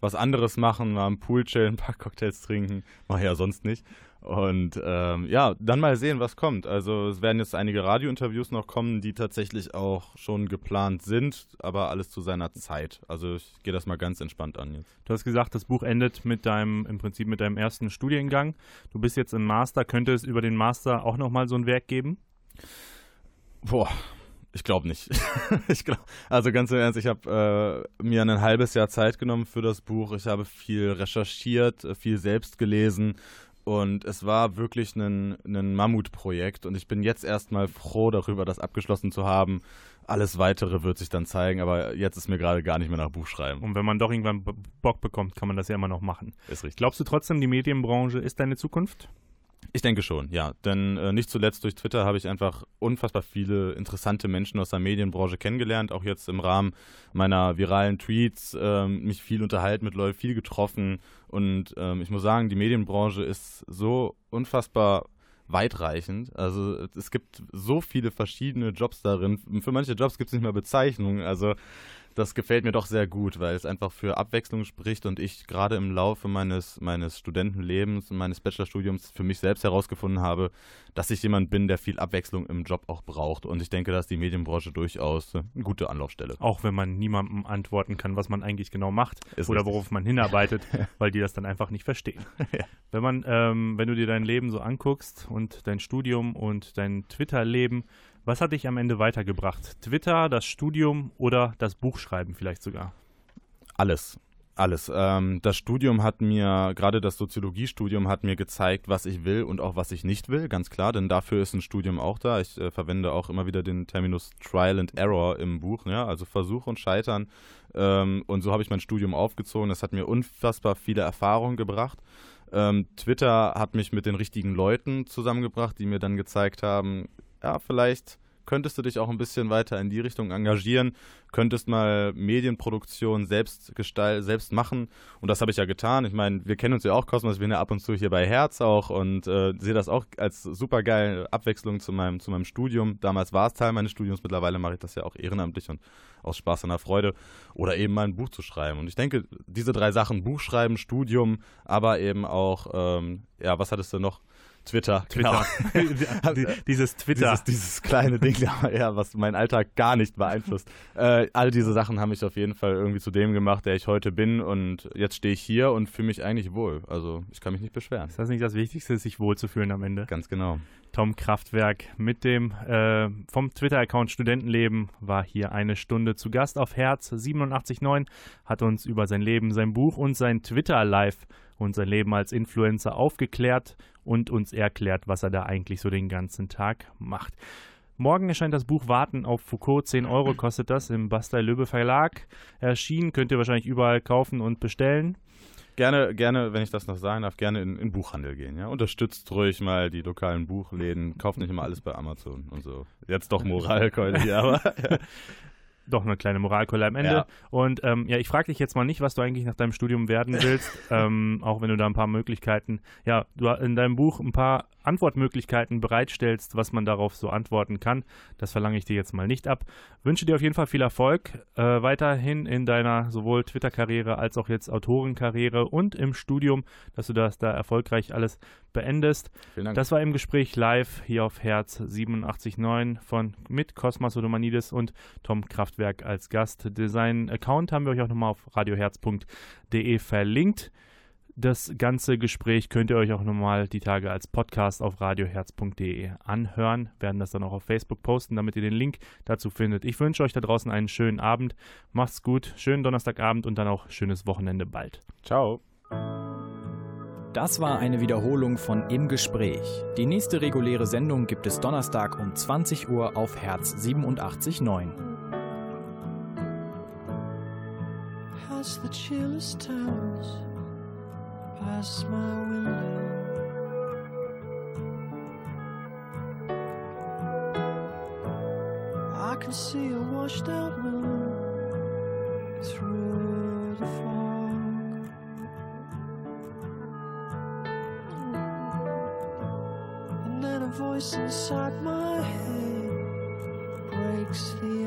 Speaker 4: was anderes machen, mal am Pool chillen, ein paar Cocktails trinken. Mach ja sonst nicht. Und ähm, ja, dann mal sehen, was kommt. Also es werden jetzt einige Radiointerviews noch kommen, die tatsächlich auch schon geplant sind, aber alles zu seiner Zeit. Also ich gehe das mal ganz entspannt an jetzt.
Speaker 3: Du hast gesagt, das Buch endet mit deinem, im Prinzip mit deinem ersten Studiengang. Du bist jetzt im Master. Könnte es über den Master auch nochmal so ein Werk geben?
Speaker 4: Boah, ich glaube nicht. ich glaub, also ganz im Ernst, ich habe äh, mir ein halbes Jahr Zeit genommen für das Buch. Ich habe viel recherchiert, äh, viel selbst gelesen und es war wirklich ein, ein Mammutprojekt und ich bin jetzt erstmal froh darüber, das abgeschlossen zu haben. Alles Weitere wird sich dann zeigen, aber jetzt ist mir gerade gar nicht mehr nach Buch schreiben.
Speaker 3: Und wenn man doch irgendwann Bock bekommt, kann man das ja immer noch machen.
Speaker 4: Ist richtig.
Speaker 3: Glaubst du trotzdem, die Medienbranche ist deine Zukunft?
Speaker 4: Ich denke schon, ja. Denn äh, nicht zuletzt durch Twitter habe ich einfach unfassbar viele interessante Menschen aus der Medienbranche kennengelernt. Auch jetzt im Rahmen meiner viralen Tweets ähm, mich viel unterhalten mit Leuten, viel getroffen. Und ähm, ich muss sagen, die Medienbranche ist so unfassbar weitreichend. Also es gibt so viele verschiedene Jobs darin. Für manche Jobs gibt es nicht mehr Bezeichnungen. Also das gefällt mir doch sehr gut, weil es einfach für Abwechslung spricht und ich gerade im Laufe meines, meines Studentenlebens und meines Bachelorstudiums für mich selbst herausgefunden habe, dass ich jemand bin, der viel Abwechslung im Job auch braucht. Und ich denke, dass die Medienbranche durchaus eine gute Anlaufstelle.
Speaker 3: Auch wenn man niemandem antworten kann, was man eigentlich genau macht
Speaker 4: Ist
Speaker 3: oder
Speaker 4: richtig.
Speaker 3: worauf man hinarbeitet, weil die das dann einfach nicht verstehen.
Speaker 4: Ja.
Speaker 3: Wenn man, ähm, wenn du dir dein Leben so anguckst und dein Studium und dein Twitter-Leben, was hat dich am Ende weitergebracht? Twitter, das Studium oder das Buchschreiben vielleicht sogar?
Speaker 4: Alles. Alles. Ähm, das Studium hat mir, gerade das Soziologiestudium hat mir gezeigt, was ich will und auch was ich nicht will, ganz klar, denn dafür ist ein Studium auch da. Ich äh, verwende auch immer wieder den Terminus Trial and Error im Buch, ja, also Versuch und Scheitern. Ähm, und so habe ich mein Studium aufgezogen. Das hat mir unfassbar viele Erfahrungen gebracht. Ähm, Twitter hat mich mit den richtigen Leuten zusammengebracht, die mir dann gezeigt haben, ja, vielleicht könntest du dich auch ein bisschen weiter in die Richtung engagieren, könntest mal Medienproduktion selbst gestalt, selbst machen. Und das habe ich ja getan. Ich meine, wir kennen uns ja auch, Cosmos, wir sind ja ab und zu hier bei Herz auch und äh, sehe das auch als super geile Abwechslung zu meinem, zu meinem Studium. Damals war es Teil meines Studiums, mittlerweile mache ich das ja auch ehrenamtlich und aus Spaß und der Freude. Oder eben mal ein Buch zu schreiben. Und ich denke, diese drei Sachen, Buch schreiben, Studium, aber eben auch, ähm, ja, was hattest du noch? Twitter,
Speaker 3: Twitter.
Speaker 4: genau.
Speaker 3: dieses Twitter.
Speaker 4: Dieses, dieses kleine Ding, ja, was meinen Alltag gar nicht beeinflusst. Äh, all diese Sachen haben mich auf jeden Fall irgendwie zu dem gemacht, der ich heute bin. Und jetzt stehe ich hier und fühle mich eigentlich wohl. Also ich kann mich nicht beschweren.
Speaker 3: Ist das nicht das Wichtigste, sich wohlzufühlen am Ende?
Speaker 4: Ganz genau.
Speaker 3: Tom Kraftwerk mit dem äh, vom Twitter-Account Studentenleben war hier eine Stunde zu Gast auf Herz 87.9, hat uns über sein Leben, sein Buch und sein Twitter-Live und sein Leben als Influencer aufgeklärt und uns erklärt, was er da eigentlich so den ganzen Tag macht. Morgen erscheint das Buch Warten auf Foucault. 10 Euro kostet das im Bastei Löbe Verlag. Erschienen könnt ihr wahrscheinlich überall kaufen und bestellen
Speaker 4: gerne, gerne, wenn ich das noch sagen darf, gerne in, in Buchhandel gehen. Ja? Unterstützt ruhig mal die lokalen Buchläden. Kauft nicht immer alles bei Amazon und so. Jetzt doch Moralkeule hier, aber.
Speaker 3: Doch eine kleine Moralkeule am Ende. Ja. Und ähm, ja, ich frage dich jetzt mal nicht, was du eigentlich nach deinem Studium werden willst, ähm, auch wenn du da ein paar Möglichkeiten, ja, du in deinem Buch ein paar Antwortmöglichkeiten bereitstellst, was man darauf so antworten kann. Das verlange ich dir jetzt mal nicht ab. Wünsche dir auf jeden Fall viel Erfolg äh, weiterhin in deiner sowohl Twitter-Karriere als auch jetzt Autorenkarriere und im Studium, dass du das da erfolgreich alles beendest.
Speaker 4: Vielen Dank.
Speaker 3: Das war im Gespräch live hier auf Herz 87.9 von mit Cosmas Odomanidis und Tom Kraftwerk als Gast. Design Account haben wir euch auch nochmal auf radioherz.de verlinkt. Das ganze Gespräch könnt ihr euch auch nochmal die Tage als Podcast auf radioherz.de anhören. Werden das dann auch auf Facebook posten, damit ihr den Link dazu findet. Ich wünsche euch da draußen einen schönen Abend. Macht's gut, schönen Donnerstagabend und dann auch schönes Wochenende bald.
Speaker 4: Ciao.
Speaker 1: Das war eine Wiederholung von Im Gespräch. Die nächste reguläre Sendung gibt es Donnerstag um 20 Uhr auf Herz 87.9. Has the chillest towns past my window. I can see a washed out moon through the fog. And then a voice inside my head breaks the